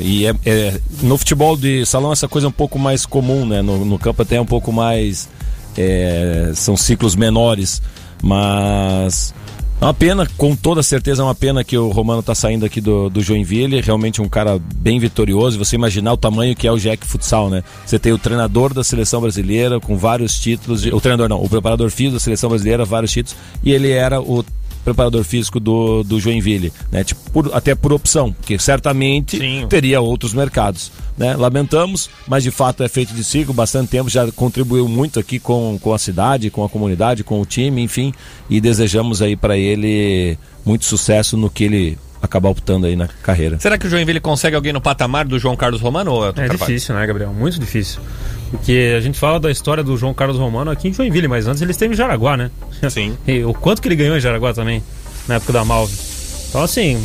E é, é- no futebol de salão essa coisa é um pouco mais comum, né? No, no campo até é um pouco mais. é, são ciclos menores, mas. É uma pena, com toda certeza é uma pena que o Romano tá saindo aqui do, do Joinville, realmente um cara bem vitorioso, você imaginar o tamanho que é o Jack Futsal, né? Você tem o treinador da seleção brasileira com vários títulos, de- o treinador não, o preparador físico da seleção brasileira, vários títulos, e ele era o preparador físico do, do Joinville, né? Tipo, por- até por opção, porque certamente teria outros mercados. Né? Lamentamos, mas de fato é feito de com bastante tempo, já contribuiu muito aqui com, com a cidade, com a comunidade, com o time, enfim, e desejamos aí para ele muito sucesso no que ele acabar optando aí na carreira. Será que o Joinville consegue alguém no patamar do João Carlos Romano? Ou É difícil, né, Gabriel? Muito difícil. Porque a gente fala da história do João Carlos Romano aqui em Joinville, mas antes ele esteve em Jaraguá, né? Sim. E o quanto que ele ganhou em Jaraguá também, na época da Malve. Então, assim,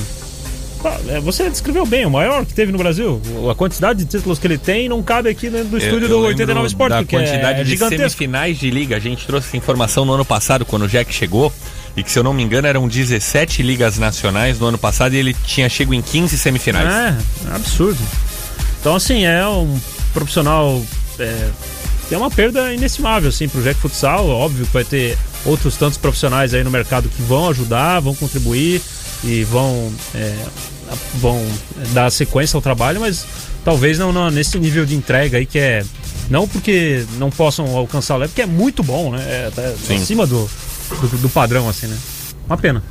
é, você descreveu bem, o maior que teve no Brasil. A quantidade de títulos que ele tem não cabe aqui dentro do estúdio Eu- do eu 89 lembro Sport, da porque é, quantidade é de gigantesco. semifinais de liga. A gente trouxe essa informação no ano passado, quando o Jack chegou. E que, se eu não me engano, eram 17 ligas nacionais no ano passado e ele tinha chego em 15 semifinais. É, absurdo. Então, assim, é um profissional. É, é uma perda inestimável, assim, pro Jack Futsal. Óbvio que vai ter outros tantos profissionais aí no mercado que vão ajudar, vão contribuir e vão, é, vão dar sequência ao trabalho, mas talvez não, não nesse nível de entrega aí que é. Não porque não possam alcançar o level, porque é muito bom, né? É Sim. acima do, do, do padrão, assim, né? Uma pena.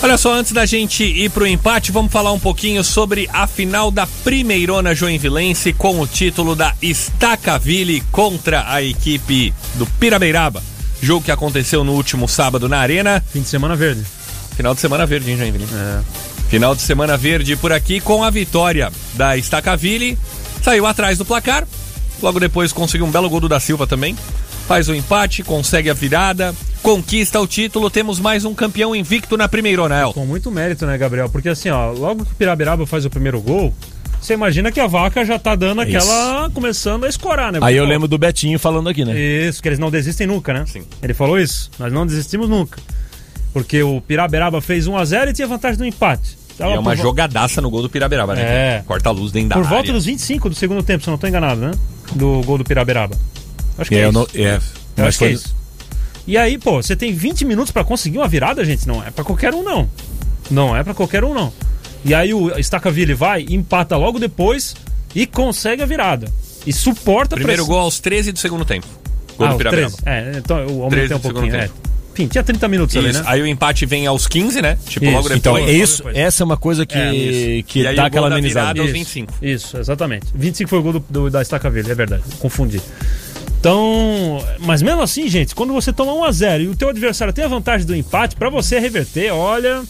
Olha só, antes da gente ir pro empate, vamos falar um pouquinho sobre a final da Primeirona Joinvilense com o título da Estacaville contra a equipe do Pirabeiraba. Jogo que aconteceu no último sábado na Arena. Fim de semana verde. Final de semana verde, hein, Joinville? É. Final de semana verde por aqui com a vitória da Estacaville. Saiu atrás do placar. Logo depois conseguiu um belo gol do da Silva também. Faz o empate, consegue a virada, conquista o título. Temos mais um campeão invicto na Primeirona, El. Com muito mérito, né, Gabriel? Porque assim, ó, logo que o Pirabiraba faz o primeiro gol, você imagina que a vaca já tá dando aquela. começando a escorar, né? Aí eu lembro do Betinho falando aqui, né? Isso, que eles não desistem nunca, né? Sim. Ele falou isso. Nós não desistimos nunca. Porque o Piraberaba fez 1x0 e tinha vantagem do empate. E é uma por vo- jogadaça no gol do Piraberaba, né? É. Corta a luz dentro da Por área. volta dos 25 do segundo tempo, se eu não tô enganado, né? Do gol do Piraberaba. Acho que É, é, isso. não- é, mas acho que é foi- isso. E aí, pô, você tem 20 minutos pra conseguir uma virada, gente? Não é pra qualquer um, não. Não é pra qualquer um, não. E aí o Stacaville vai, empata logo depois e consegue a virada. E suporta a Primeiro pressão. gol aos 13 do segundo tempo. Gol Ah, do. 13. É, então eu 13 aumentei um pouquinho. É. Enfim, tinha 30 minutos ali, Isso. né? Aí o empate vem aos 15, né? Tipo, Isso. logo depois. Então, é isso, depois. essa é uma coisa que, É, isso. que E aí dá o gol aquela da amenizada. virada aos Isso, 25. Isso, exatamente. 25 foi o gol do, do- da Estacaville, é verdade. Confundi. Então, mas mesmo assim, gente, quando você toma 1 a 0 e o teu adversário tem a vantagem do empate, pra você reverter, olha,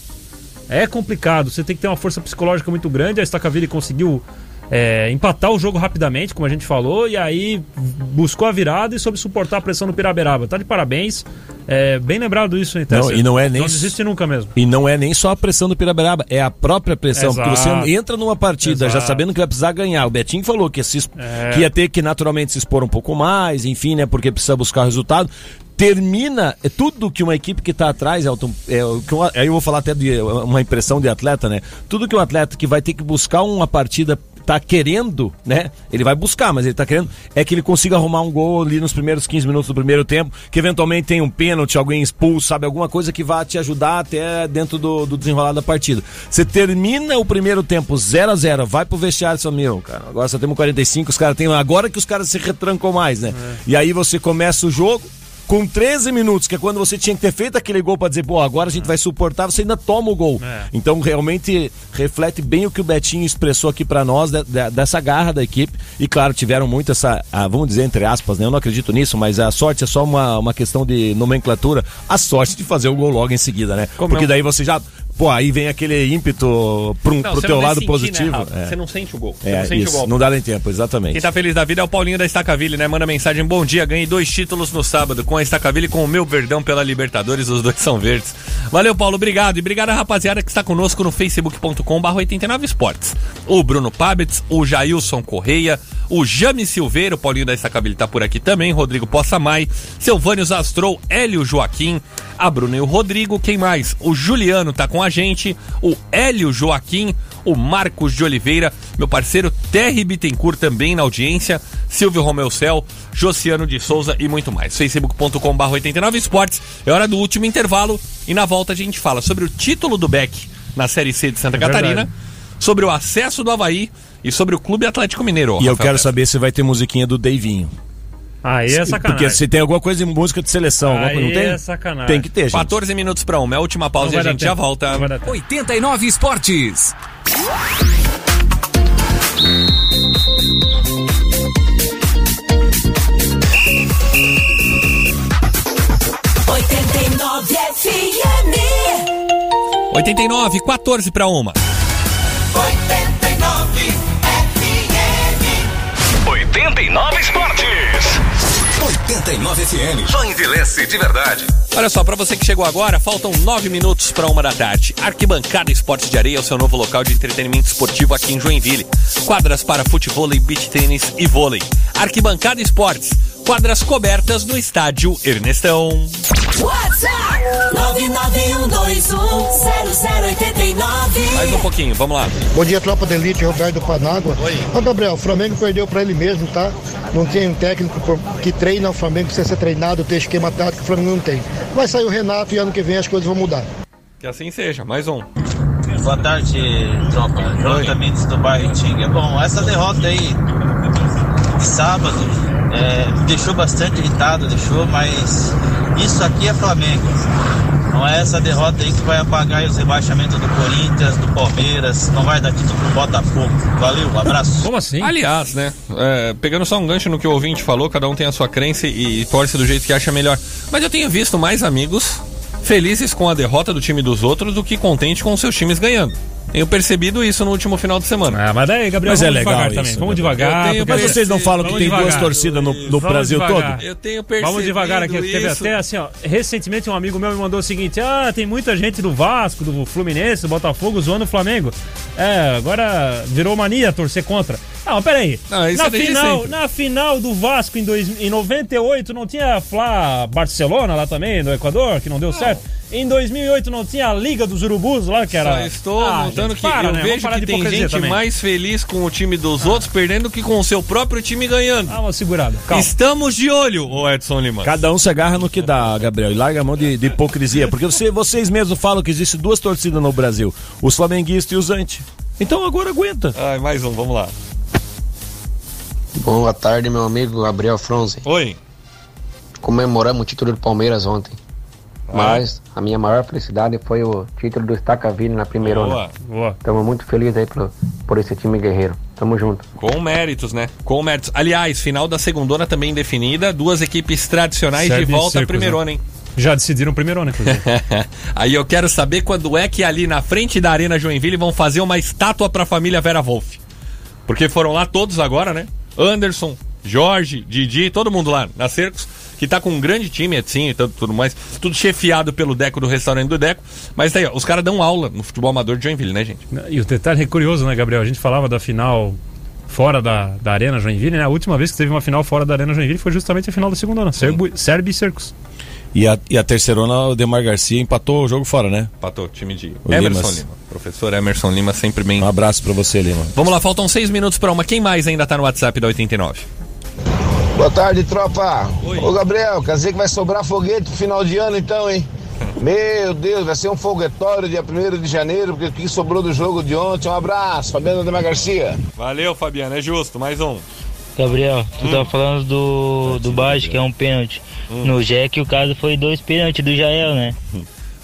é complicado. Você tem que ter uma força psicológica muito grande. A Estacaville conseguiu é, empatar o jogo rapidamente, como a gente falou, e aí buscou a virada e soube suportar a pressão do Piraberaba. Tá de parabéns. É, bem lembrado isso, hein, Não, e não é nem Não desiste nunca mesmo. E não é nem só a pressão do Piraberaba, é a própria pressão. Porque Exato. você entra numa partida já Exato. sabendo que vai precisar ganhar. O Betinho falou que, ia se É. que ia ter que naturalmente se expor um pouco mais, enfim, né? Porque precisa buscar resultado. Termina é tudo que uma equipe que está atrás, Elton, é, que um- aí eu vou falar até de uma impressão de atleta, né? Tudo que um atleta que vai ter que buscar uma partida tá querendo, né? Ele vai buscar, mas ele tá querendo é que ele consiga arrumar um gol ali nos primeiros 15 minutos do primeiro tempo, que eventualmente tem um pênalti, alguém expulso, sabe? Alguma coisa que vá te ajudar até dentro do, do desenrolar da partida. Você termina o primeiro tempo 0 a 0 vai pro vestiário fala, meu, cara, agora só temos 45, os caras têm. Agora que os caras se retrancam mais, né? E aí você começa o jogo. Com 13 minutos, que é quando você tinha que ter feito aquele gol pra dizer, pô, agora a gente vai suportar, você ainda toma o gol. É. Então, realmente, reflete bem o que o Betinho expressou aqui pra nós, de- de- dessa garra da equipe. E, claro, tiveram muito essa, ah, vamos dizer, entre aspas, né? Eu não acredito nisso, mas a sorte é só uma, uma questão de nomenclatura. A sorte de fazer o gol logo em seguida, né? Como Porque um- daí você já. Pô, aí vem aquele ímpeto pro, Não, pro teu lado sentir, positivo. né, Rafa? é. Você não sente o gol. Você É, não sente isso, o gol. não dá nem tempo, exatamente. Quem tá feliz da vida é o Paulinho da Estacaville, né? Manda mensagem, bom dia, ganhei dois títulos no sábado com a Estacaville e com o meu verdão pela Libertadores, os dois são verdes. Valeu, Paulo, obrigado. E obrigado a rapaziada que está conosco no facebook.com barra 89 esportes. O Bruno Pabitz, o Jailson Correia, o Jame Silveira, o Paulinho da Estacaville tá por aqui também, Rodrigo Possamay, Silvânios Astrou, Hélio Joaquim, a Bruna e o Rodrigo, quem mais? O Juliano tá com a gente, o Hélio Joaquim, o Marcos de Oliveira, meu parceiro Terry Bittencourt também na audiência, Silvio Romeu Cel, Josiano de Souza e muito mais. facebook.com.br 89 esportes. É hora do último intervalo e na volta a gente fala sobre o título do Beck na Série C de Santa É Catarina, verdade. sobre o acesso do Havaí e sobre o Clube Atlético Mineiro. E eu Rafael quero Pérez. saber se vai ter musiquinha do Deivinho. Aí é sacanagem. Porque se tem alguma coisa em música de seleção, coisa, não tem? é sacanagem. Tem que ter, gente. 14 minutos pra uma. É a última pausa Não e a gente já tempo. volta. Dar tempo. 89 Esportes. Oitenta e nove FM. 89, 14 pra uma. 89 FM. 89 Esportes. 89 FM. Joinvilense de verdade. Olha só, pra você que chegou agora, faltam nove minutos pra uma da tarde. Arquibancada Esportes de Areia é o seu novo local de entretenimento esportivo aqui em Joinville. Quadras para futebol, beach tênis e vôlei. Arquibancada Esportes. Quadras cobertas no estádio Ernestão. WhatsApp 991210089. Mais um pouquinho, vamos lá. Bom dia, tropa de elite, Roberto Panágua. Ô, Gabriel, o Flamengo perdeu pra ele mesmo, tá? Não tem um técnico que treina o Flamengo, precisa ser treinado, tem esquema tático que o Flamengo não tem. Vai sair o Renato e ano que vem as coisas vão mudar. Que assim seja, mais um. Boa tarde, tropa. Jonathan Mendes do bairro Tinga. Bom, essa derrota aí de sábado é, me deixou bastante irritado, deixou, mas isso aqui é Flamengo. Não é essa derrota aí que vai apagar os rebaixamentos do Corinthians, do Palmeiras, não vai dar título pro Botafogo. Valeu, um abraço. Como assim? Aliás, né? é, pegando só um gancho no que o ouvinte falou, cada um tem a sua crença e, e torce do jeito que acha melhor. Mas eu tenho visto mais amigos felizes com a derrota do time dos outros do que contente com os seus times ganhando. Tenho percebido isso no último final de semana. Ah, mas daí, Gabriel, Mas é vamos legal devagar isso, também. Vamos devagar. Tenho porque- Mas vocês não falam que tem duas devagar. torcidas no, no Brasil devagar. todo? Eu tenho percebido Vamos devagar aqui. Teve isso. até assim, ó. Recentemente um amigo meu me mandou o seguinte: ah, tem muita gente do Vasco, do Fluminense, do Botafogo zoando o Flamengo. É, agora virou mania torcer contra. Não, peraí. Não, isso na, é final, na final do Vasco em, dois, em 98 não tinha Flá Barcelona lá também, do Equador, que não deu certo. Em 2008 não tinha a Liga dos Urubus lá, que era. Só estou Ah, notando gente, que para, eu né? Vejo que de tem hipocrisia gente também. mais feliz com o time dos outros perdendo que com o seu próprio time ganhando. Ah, uma segurada. Calma. Estamos de olho, ô Edson Lima. Cada um se agarra no que dá, Gabriel, e larga a mão de, de hipocrisia. Porque você- vocês mesmos falam que existem duas torcidas no Brasil: os flamenguistas e os anti. Então agora aguenta. Ai, mais um, vamos lá. Boa tarde, meu amigo Gabriel Fronze. Oi. Comemoramos o título do Palmeiras ontem. Mas a minha maior felicidade foi o título do Stacavini na primeira Boa, onda. boa. Estamos muito felizes aí por, por esse time guerreiro. Tamo junto. Com méritos, né? Com méritos. Aliás, final da segundona também definida, duas equipes tradicionais Sérvia de volta à Circos, primeirona, né? hein? Já decidiram primeiro inclusive. Aí eu quero saber quando é que ali na frente da Arena Joinville vão fazer uma estátua pra família Vera Wolf. Porque foram lá todos agora, né? Anderson, Jorge, Didi, todo mundo lá na Cercos, que tá com um grande time, assim, e tudo, tudo mais. Tudo chefiado pelo Deco do restaurante do Deco. Mas daí, ó, os caras dão aula no futebol amador de Joinville, né, gente? E o detalhe é curioso, né, Gabriel? A gente falava da final fora da, da Arena Joinville, né? A última vez que teve uma final fora da Arena Joinville foi justamente a final da segunda ano. Serbo- e Circos. E a, e a terceirona, o Demar Garcia empatou o jogo fora, né? Empatou, time de O Emerson Limas. Lima. Professor Emerson Lima, sempre bem. Um abraço pra você, Lima. Vamos lá, faltam seis minutos pra uma. Quem mais ainda tá no WhatsApp da 89? Boa tarde, tropa. Ô, Gabriel, quer dizer que vai sobrar foguete pro final de ano então, hein? Meu Deus, vai ser um foguetório dia 1 de janeiro, porque o que sobrou do jogo de ontem. Um abraço, Fabiano Demar Garcia. Valeu, Fabiano, é justo, mais um. Gabriel, tu tava falando do, do baixo, que é um pênalti. No Jack, o caso foi dois pênaltis do Jael, né?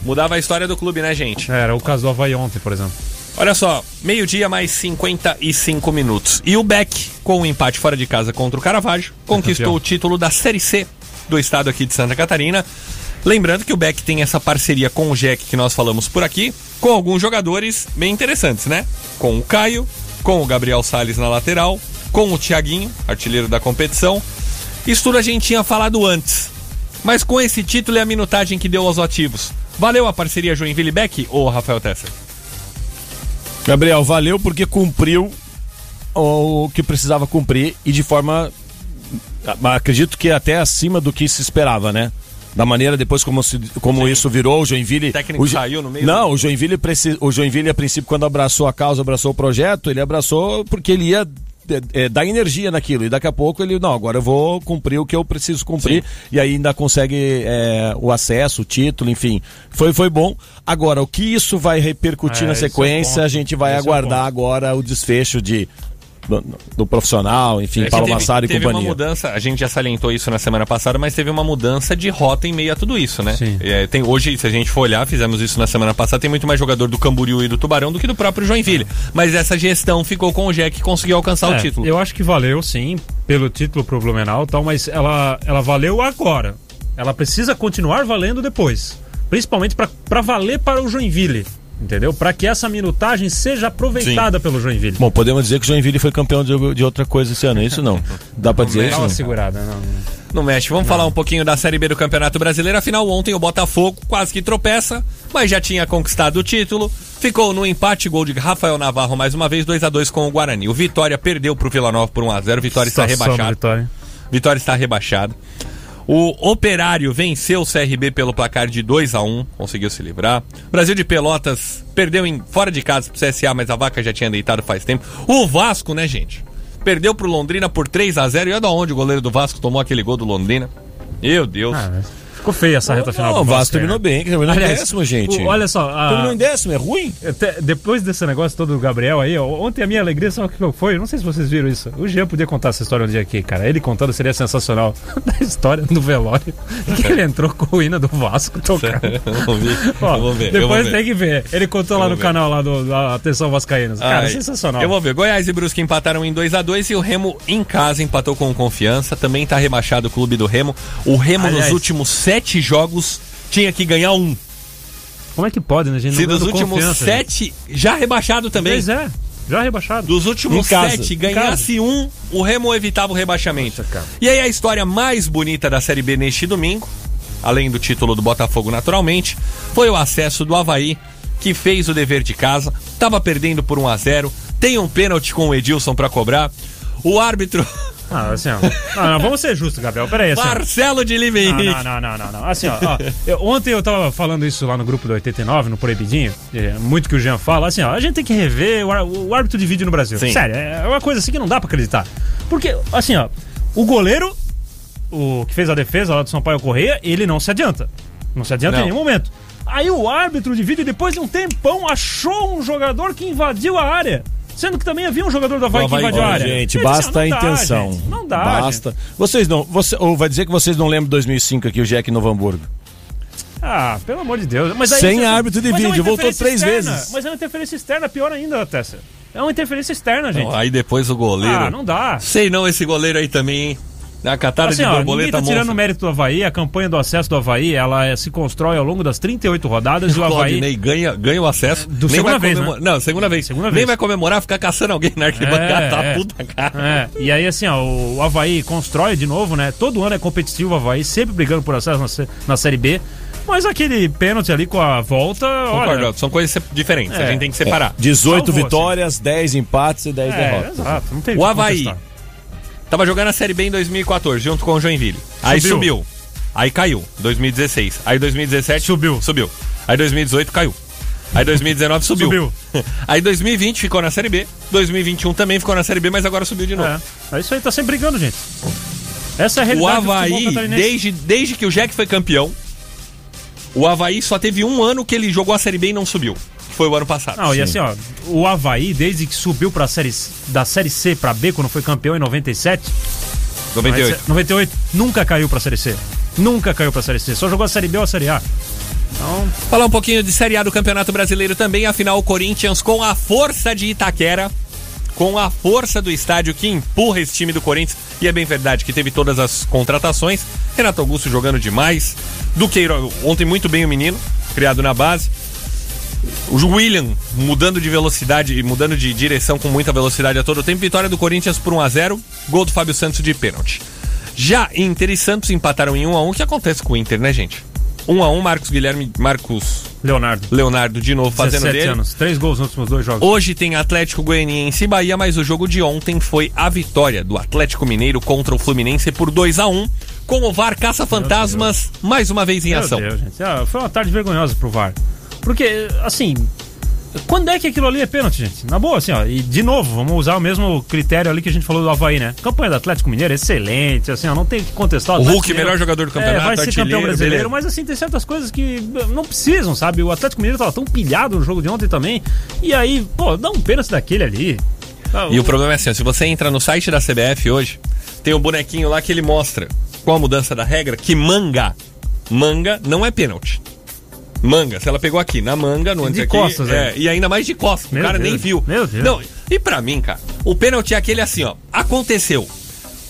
Mudava a história do clube, né, gente? Era o caso do Havaí ontem, por exemplo. Olha só, meio-dia mais 55 minutos. E o Beck, com o empate fora de casa contra o Caravaggio, conquistou campeão. o título da Série C do estado aqui de Santa Catarina. Lembrando que o Beck tem essa parceria com o Jack que nós falamos por aqui, com alguns jogadores bem interessantes, né? Com o Caio, com o Gabriel Salles na lateral, com o Thiaguinho, artilheiro da competição. Isso tudo a gente tinha falado antes. Mas com esse título e a minutagem que deu aos ativos, valeu a parceria Joinville Beck ou Rafael Tesser? Gabriel, valeu porque cumpriu o que precisava cumprir e de forma. Acredito que até acima do que se esperava, né? Da maneira depois como, se- como isso virou, o Joinville. O técnico o saiu no meio Não, do- o Joinville, o Joinville, a princípio, quando abraçou a causa, abraçou o projeto, ele abraçou porque ele ia é, é, dar energia naquilo. E daqui a pouco ele, não, agora eu vou cumprir o que eu preciso cumprir. E aí ainda consegue é, o acesso, o título, enfim. Foi, foi bom. Agora, o que isso vai repercutir É, na é sequência, a gente vai é aguardar agora o desfecho de do, do profissional, enfim, É Paulo teve, Massaro e teve companhia. uma mudança, a gente já salientou isso na semana passada, mas teve uma mudança de rota em meio a tudo isso, né? É, tem, hoje, se a gente for olhar, fizemos isso na semana passada, tem muito mais jogador do Camboriú e do Tubarão do que do próprio Joinville. Mas essa gestão ficou com o Jack que conseguiu alcançar É, o título. Eu acho que valeu, sim, pelo título pro Blumenau e tal, mas ela, ela valeu agora. Ela precisa continuar valendo depois. Principalmente pra valer para o Joinville. Entendeu? Pra que essa minutagem seja aproveitada pelo Joinville. Bom, podemos dizer que o Joinville foi campeão de, de outra coisa esse ano, é isso não? Dá pra dizer isso? uma não? segurada, não. Não mexe. Vamos falar um pouquinho da Série B do Campeonato Brasileiro. Afinal, ontem o Botafogo quase que tropeça, mas já tinha conquistado o título. Ficou no empate, gol de Rafael Navarro mais uma vez, 2 a 2 com o Guarani. O Vitória perdeu pro Vila Nova por 1 a 0 Vitória está rebaixado. Vitória. Vitória está rebaixado. O Operário venceu o CRB pelo placar de 2 a 1 conseguiu se livrar. Brasil de Pelotas perdeu em, fora de casa pro CSA, mas a vaca já tinha deitado faz tempo. O Vasco, né, gente? Perdeu pro Londrina por 3 a 0 E olha de onde o goleiro do Vasco tomou aquele gol do Londrina. Meu Deus. Ficou feia essa reta final Não, o Vasco terminou né? bem, terminou em Aliás, décimo, gente. o- olha só. a- Terminou em décimo, é ruim? Até- depois desse negócio todo do Gabriel aí, ó, ontem a minha alegria, sabe o que foi? Não sei se vocês viram isso. O Jean podia contar essa história um dia aqui, cara. Ele contando seria sensacional. da história do velório. Que ele entrou com o hino do Vasco tocando. Vamos ver, Ó, Depois ver. tem que ver. Ele contou lá no ver. canal lá do, da Atenção Vascaínos. Cara, Ai, sensacional. Eu vou ver. Goiás e Brusque empataram em 2 a 2 e o Remo em casa empatou com confiança. Também tá rebaixado o clube do Remo. O Remo Aliás- nos últimos sete jogos tinha que ganhar um. Como é que pode, né, gente? Se dos últimos sete, já rebaixado também. Pois é, já rebaixado. Dos últimos sete, ganhasse um, o Remo evitava o rebaixamento. E aí a história mais bonita da Série B neste domingo, além do título do Botafogo naturalmente, foi o acesso do Havaí, que fez o dever de casa, tava perdendo por 1 a 0 tem um pênalti com o Edilson pra cobrar. O árbitro Ah, assim, ó. Não, não, vamos ser justos, Gabriel. Peraí, assim. Marcelo de Lima Não, Henrique. não, não, não. Assim, ó, ó, eu- ontem eu tava falando isso lá no grupo do 89, no Proibidinho, é, muito que o Jean fala, assim, ó, a gente tem que rever o, o árbitro de vídeo no Brasil. Sim. Sério, é uma coisa assim que não dá pra acreditar. Porque, assim, ó, o goleiro, o que fez a defesa lá do Sampaio Correia, ele não se adianta. Não se adianta Não. em nenhum momento. Aí o árbitro de vídeo, depois de um tempão, achou um jogador que invadiu a área. Sendo que também havia um jogador do Havaí, que invadiu a área. Gente, disse, basta a "Não dá, intenção. gente, Não dá. Basta. Vocês não. Você, ou vai dizer que vocês não lembram de 2005 aqui, o Jack Novo Hamburgo? Ah, pelo amor de Deus. Mas aí Sem você- árbitro de é vídeo, voltou interferência três externa. vezes. Mas é uma interferência externa, pior ainda, Tessa. É uma interferência externa, gente. Não, aí depois o goleiro. Ah, não dá. Sei não esse goleiro aí também, hein? Na catada Assim, de ó, borboleta tá tirando o mérito do Havaí, a campanha do acesso do Havaí, ela eh, se constrói ao longo das 38 rodadas e o Havaí... Claudinei ganha, ganha o acesso. Do nem segunda vez, comemora- né? Não, segunda vez. Segunda nem vez. vai comemorar, ficar caçando alguém na arquibancada. tá puta cara. É, e aí assim, ó, o Havaí constrói de novo, né? Todo ano é competitivo o Havaí, sempre brigando por acesso na, na Série B. Mas aquele pênalti ali com a volta, Concordo, olha... são coisas É. diferentes, a gente tem que separar. 18 Salvou, vitórias, 10 empates e 10 É, derrotas. exato, não tem O Havaí contestar. Tava jogando a Série B em 2014, junto com o Joinville. Aí Subiu. subiu. Aí caiu, 2016. Aí 2017 subiu. Subiu. Aí 2018 caiu. Aí 2019 subiu. Subiu. Aí 2020 ficou na Série B. 2021 também ficou na Série B, mas agora subiu de novo. É, é isso aí, tá sempre brigando, gente. Essa é a O realidade do futebol Havaí, catarinense. desde, desde que o Jack foi campeão, o Havaí só teve um ano que ele jogou a Série B e não subiu. Que foi o ano passado. Não, e assim, ó, o Havaí, desde que subiu pra série, da Série C pra B, quando foi campeão em 97... 98. Mas, é, 98, nunca caiu pra Série C. Nunca caiu pra Série C. Só jogou a Série B ou a Série A. Então, Falar um pouquinho de Série A do Campeonato Brasileiro também, afinal o Corinthians com a força de Itaquera, com a força do estádio que empurra esse time do Corinthians, e é bem verdade que teve todas as contratações, Renato Augusto jogando demais, Duqueiro ontem muito bem o menino, criado na base, o William mudando de velocidade e mudando de direção com muita velocidade a todo tempo, vitória do Corinthians por 1 a 0 gol do Fábio Santos de pênalti. Já Inter e Santos empataram em 1 a 1 o que acontece com o Inter, né, gente? 1 a 1 Marcos Guilherme, Marcos Leonardo. Leonardo de novo fazendo 17 dele. anos. Três gols nos últimos dois jogos. Hoje tem Atlético Goianiense e Bahia, mas o jogo de ontem foi a vitória do Atlético Mineiro contra o Fluminense por 2 a 1 com o VAR Caça-Fantasmas mais uma vez em Meu ação. Deus, gente. Ah, foi uma tarde vergonhosa pro VAR. Porque, assim, quando é que aquilo ali é pênalti, gente? Na boa, assim, ó. E de novo, vamos usar o mesmo critério ali que a gente falou do Havaí, né? Campanha do Atlético Mineiro é excelente, assim, ó. Não tem que contestar. O Atlético Hulk, Mineiro- melhor jogador do campeonato, É, vai ser campeão brasileiro, beleza. mas assim, tem certas coisas que não precisam, sabe? O Atlético Mineiro tava tão pilhado no jogo de ontem também. E aí, pô, dá um pênalti daquele ali. Ah, E o- o problema é assim, ó, se você entra no site da CBF hoje, tem um bonequinho lá que ele mostra com a mudança da regra que manga, manga não é pênalti. Manga, se ela pegou aqui na manga, no De antes aqui, costas, é, é. e ainda mais de costas, Meu o cara nem Deus. viu. Meu Deus. Não, e pra mim, cara, o pênalti é aquele assim, ó, aconteceu.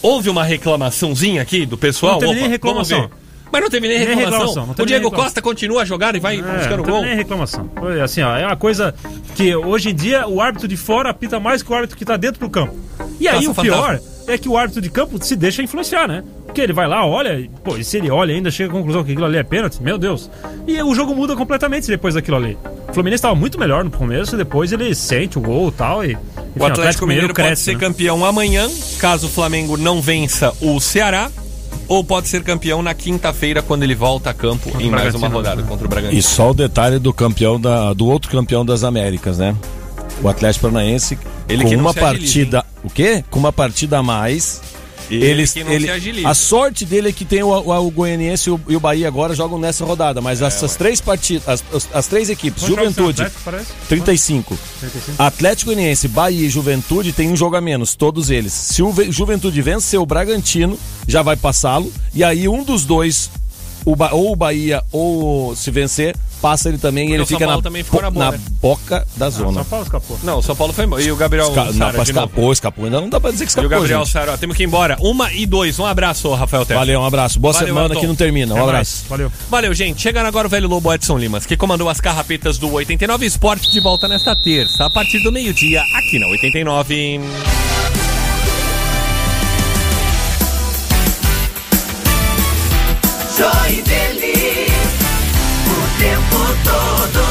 Houve uma reclamaçãozinha aqui do pessoal, Não teve opa, nem reclamação. Mas não teve nem Nem reclamação. reclamação, não teve o Diego nem reclamação. Costa continua a jogar e vai É, buscando não gol. tem nem reclamação. Foi assim, ó, é uma coisa que hoje em dia o árbitro de fora apita mais que o árbitro que tá dentro do campo. E aí Passa o o pior é que o árbitro de campo se deixa influenciar, né? Porque ele vai lá, olha, e, pô, e se ele olha ainda chega à conclusão que aquilo ali é pênalti, meu Deus. E o jogo muda completamente depois daquilo ali. O Fluminense estava muito melhor no começo e depois ele sente o gol e tal. E, enfim, O Atlético Mineiro pode cresce, ser né? campeão amanhã, caso o Flamengo não vença o Ceará, ou pode ser campeão na quinta-feira, quando ele volta a campo em mais uma rodada né? contra o Bragantino. E só o detalhe do campeão da, do outro campeão das Américas, né? O Atlético Paranaense Ele com uma se agiliza, partida, o quê? Com uma partida a mais. Ele eles, ele, a sorte dele é que tem o, o, o Goianiense e o, e o Bahia agora jogam nessa rodada, mas essas três partidas, as, as, as três equipes, Quantos jogos tem o Juventude, Atlético, parece? 35. 35. Atlético Goianiense, Bahia e Juventude tem um jogo a menos, todos eles. Se o Ve- Juventude vencer o Bragantino, já vai passá-lo. E aí um dos dois, o Ba- ou o Bahia ou se vencer, passa ele também e ele fica na, também ficou na boa, né? boca da zona. São Paulo escapou. Não, o São Paulo foi embora. E o Gabriel Esca- não, Sara, novo. escapou, escapou. Ainda não dá pra dizer que E escapou, o Gabriel gente. Sara, temos que ir embora. Uma e dois. Um abraço, Rafael Terra. Valeu, um abraço. Boa Valeu, semana Elton. que não termina. Um Até abraço. mais. Valeu. Valeu, gente. Chegando agora o velho Lobo Edson Limas, que comandou as carrapetas do 89 Esporte de volta nesta terça, a partir do meio-dia, aqui na 89. Tempo todo,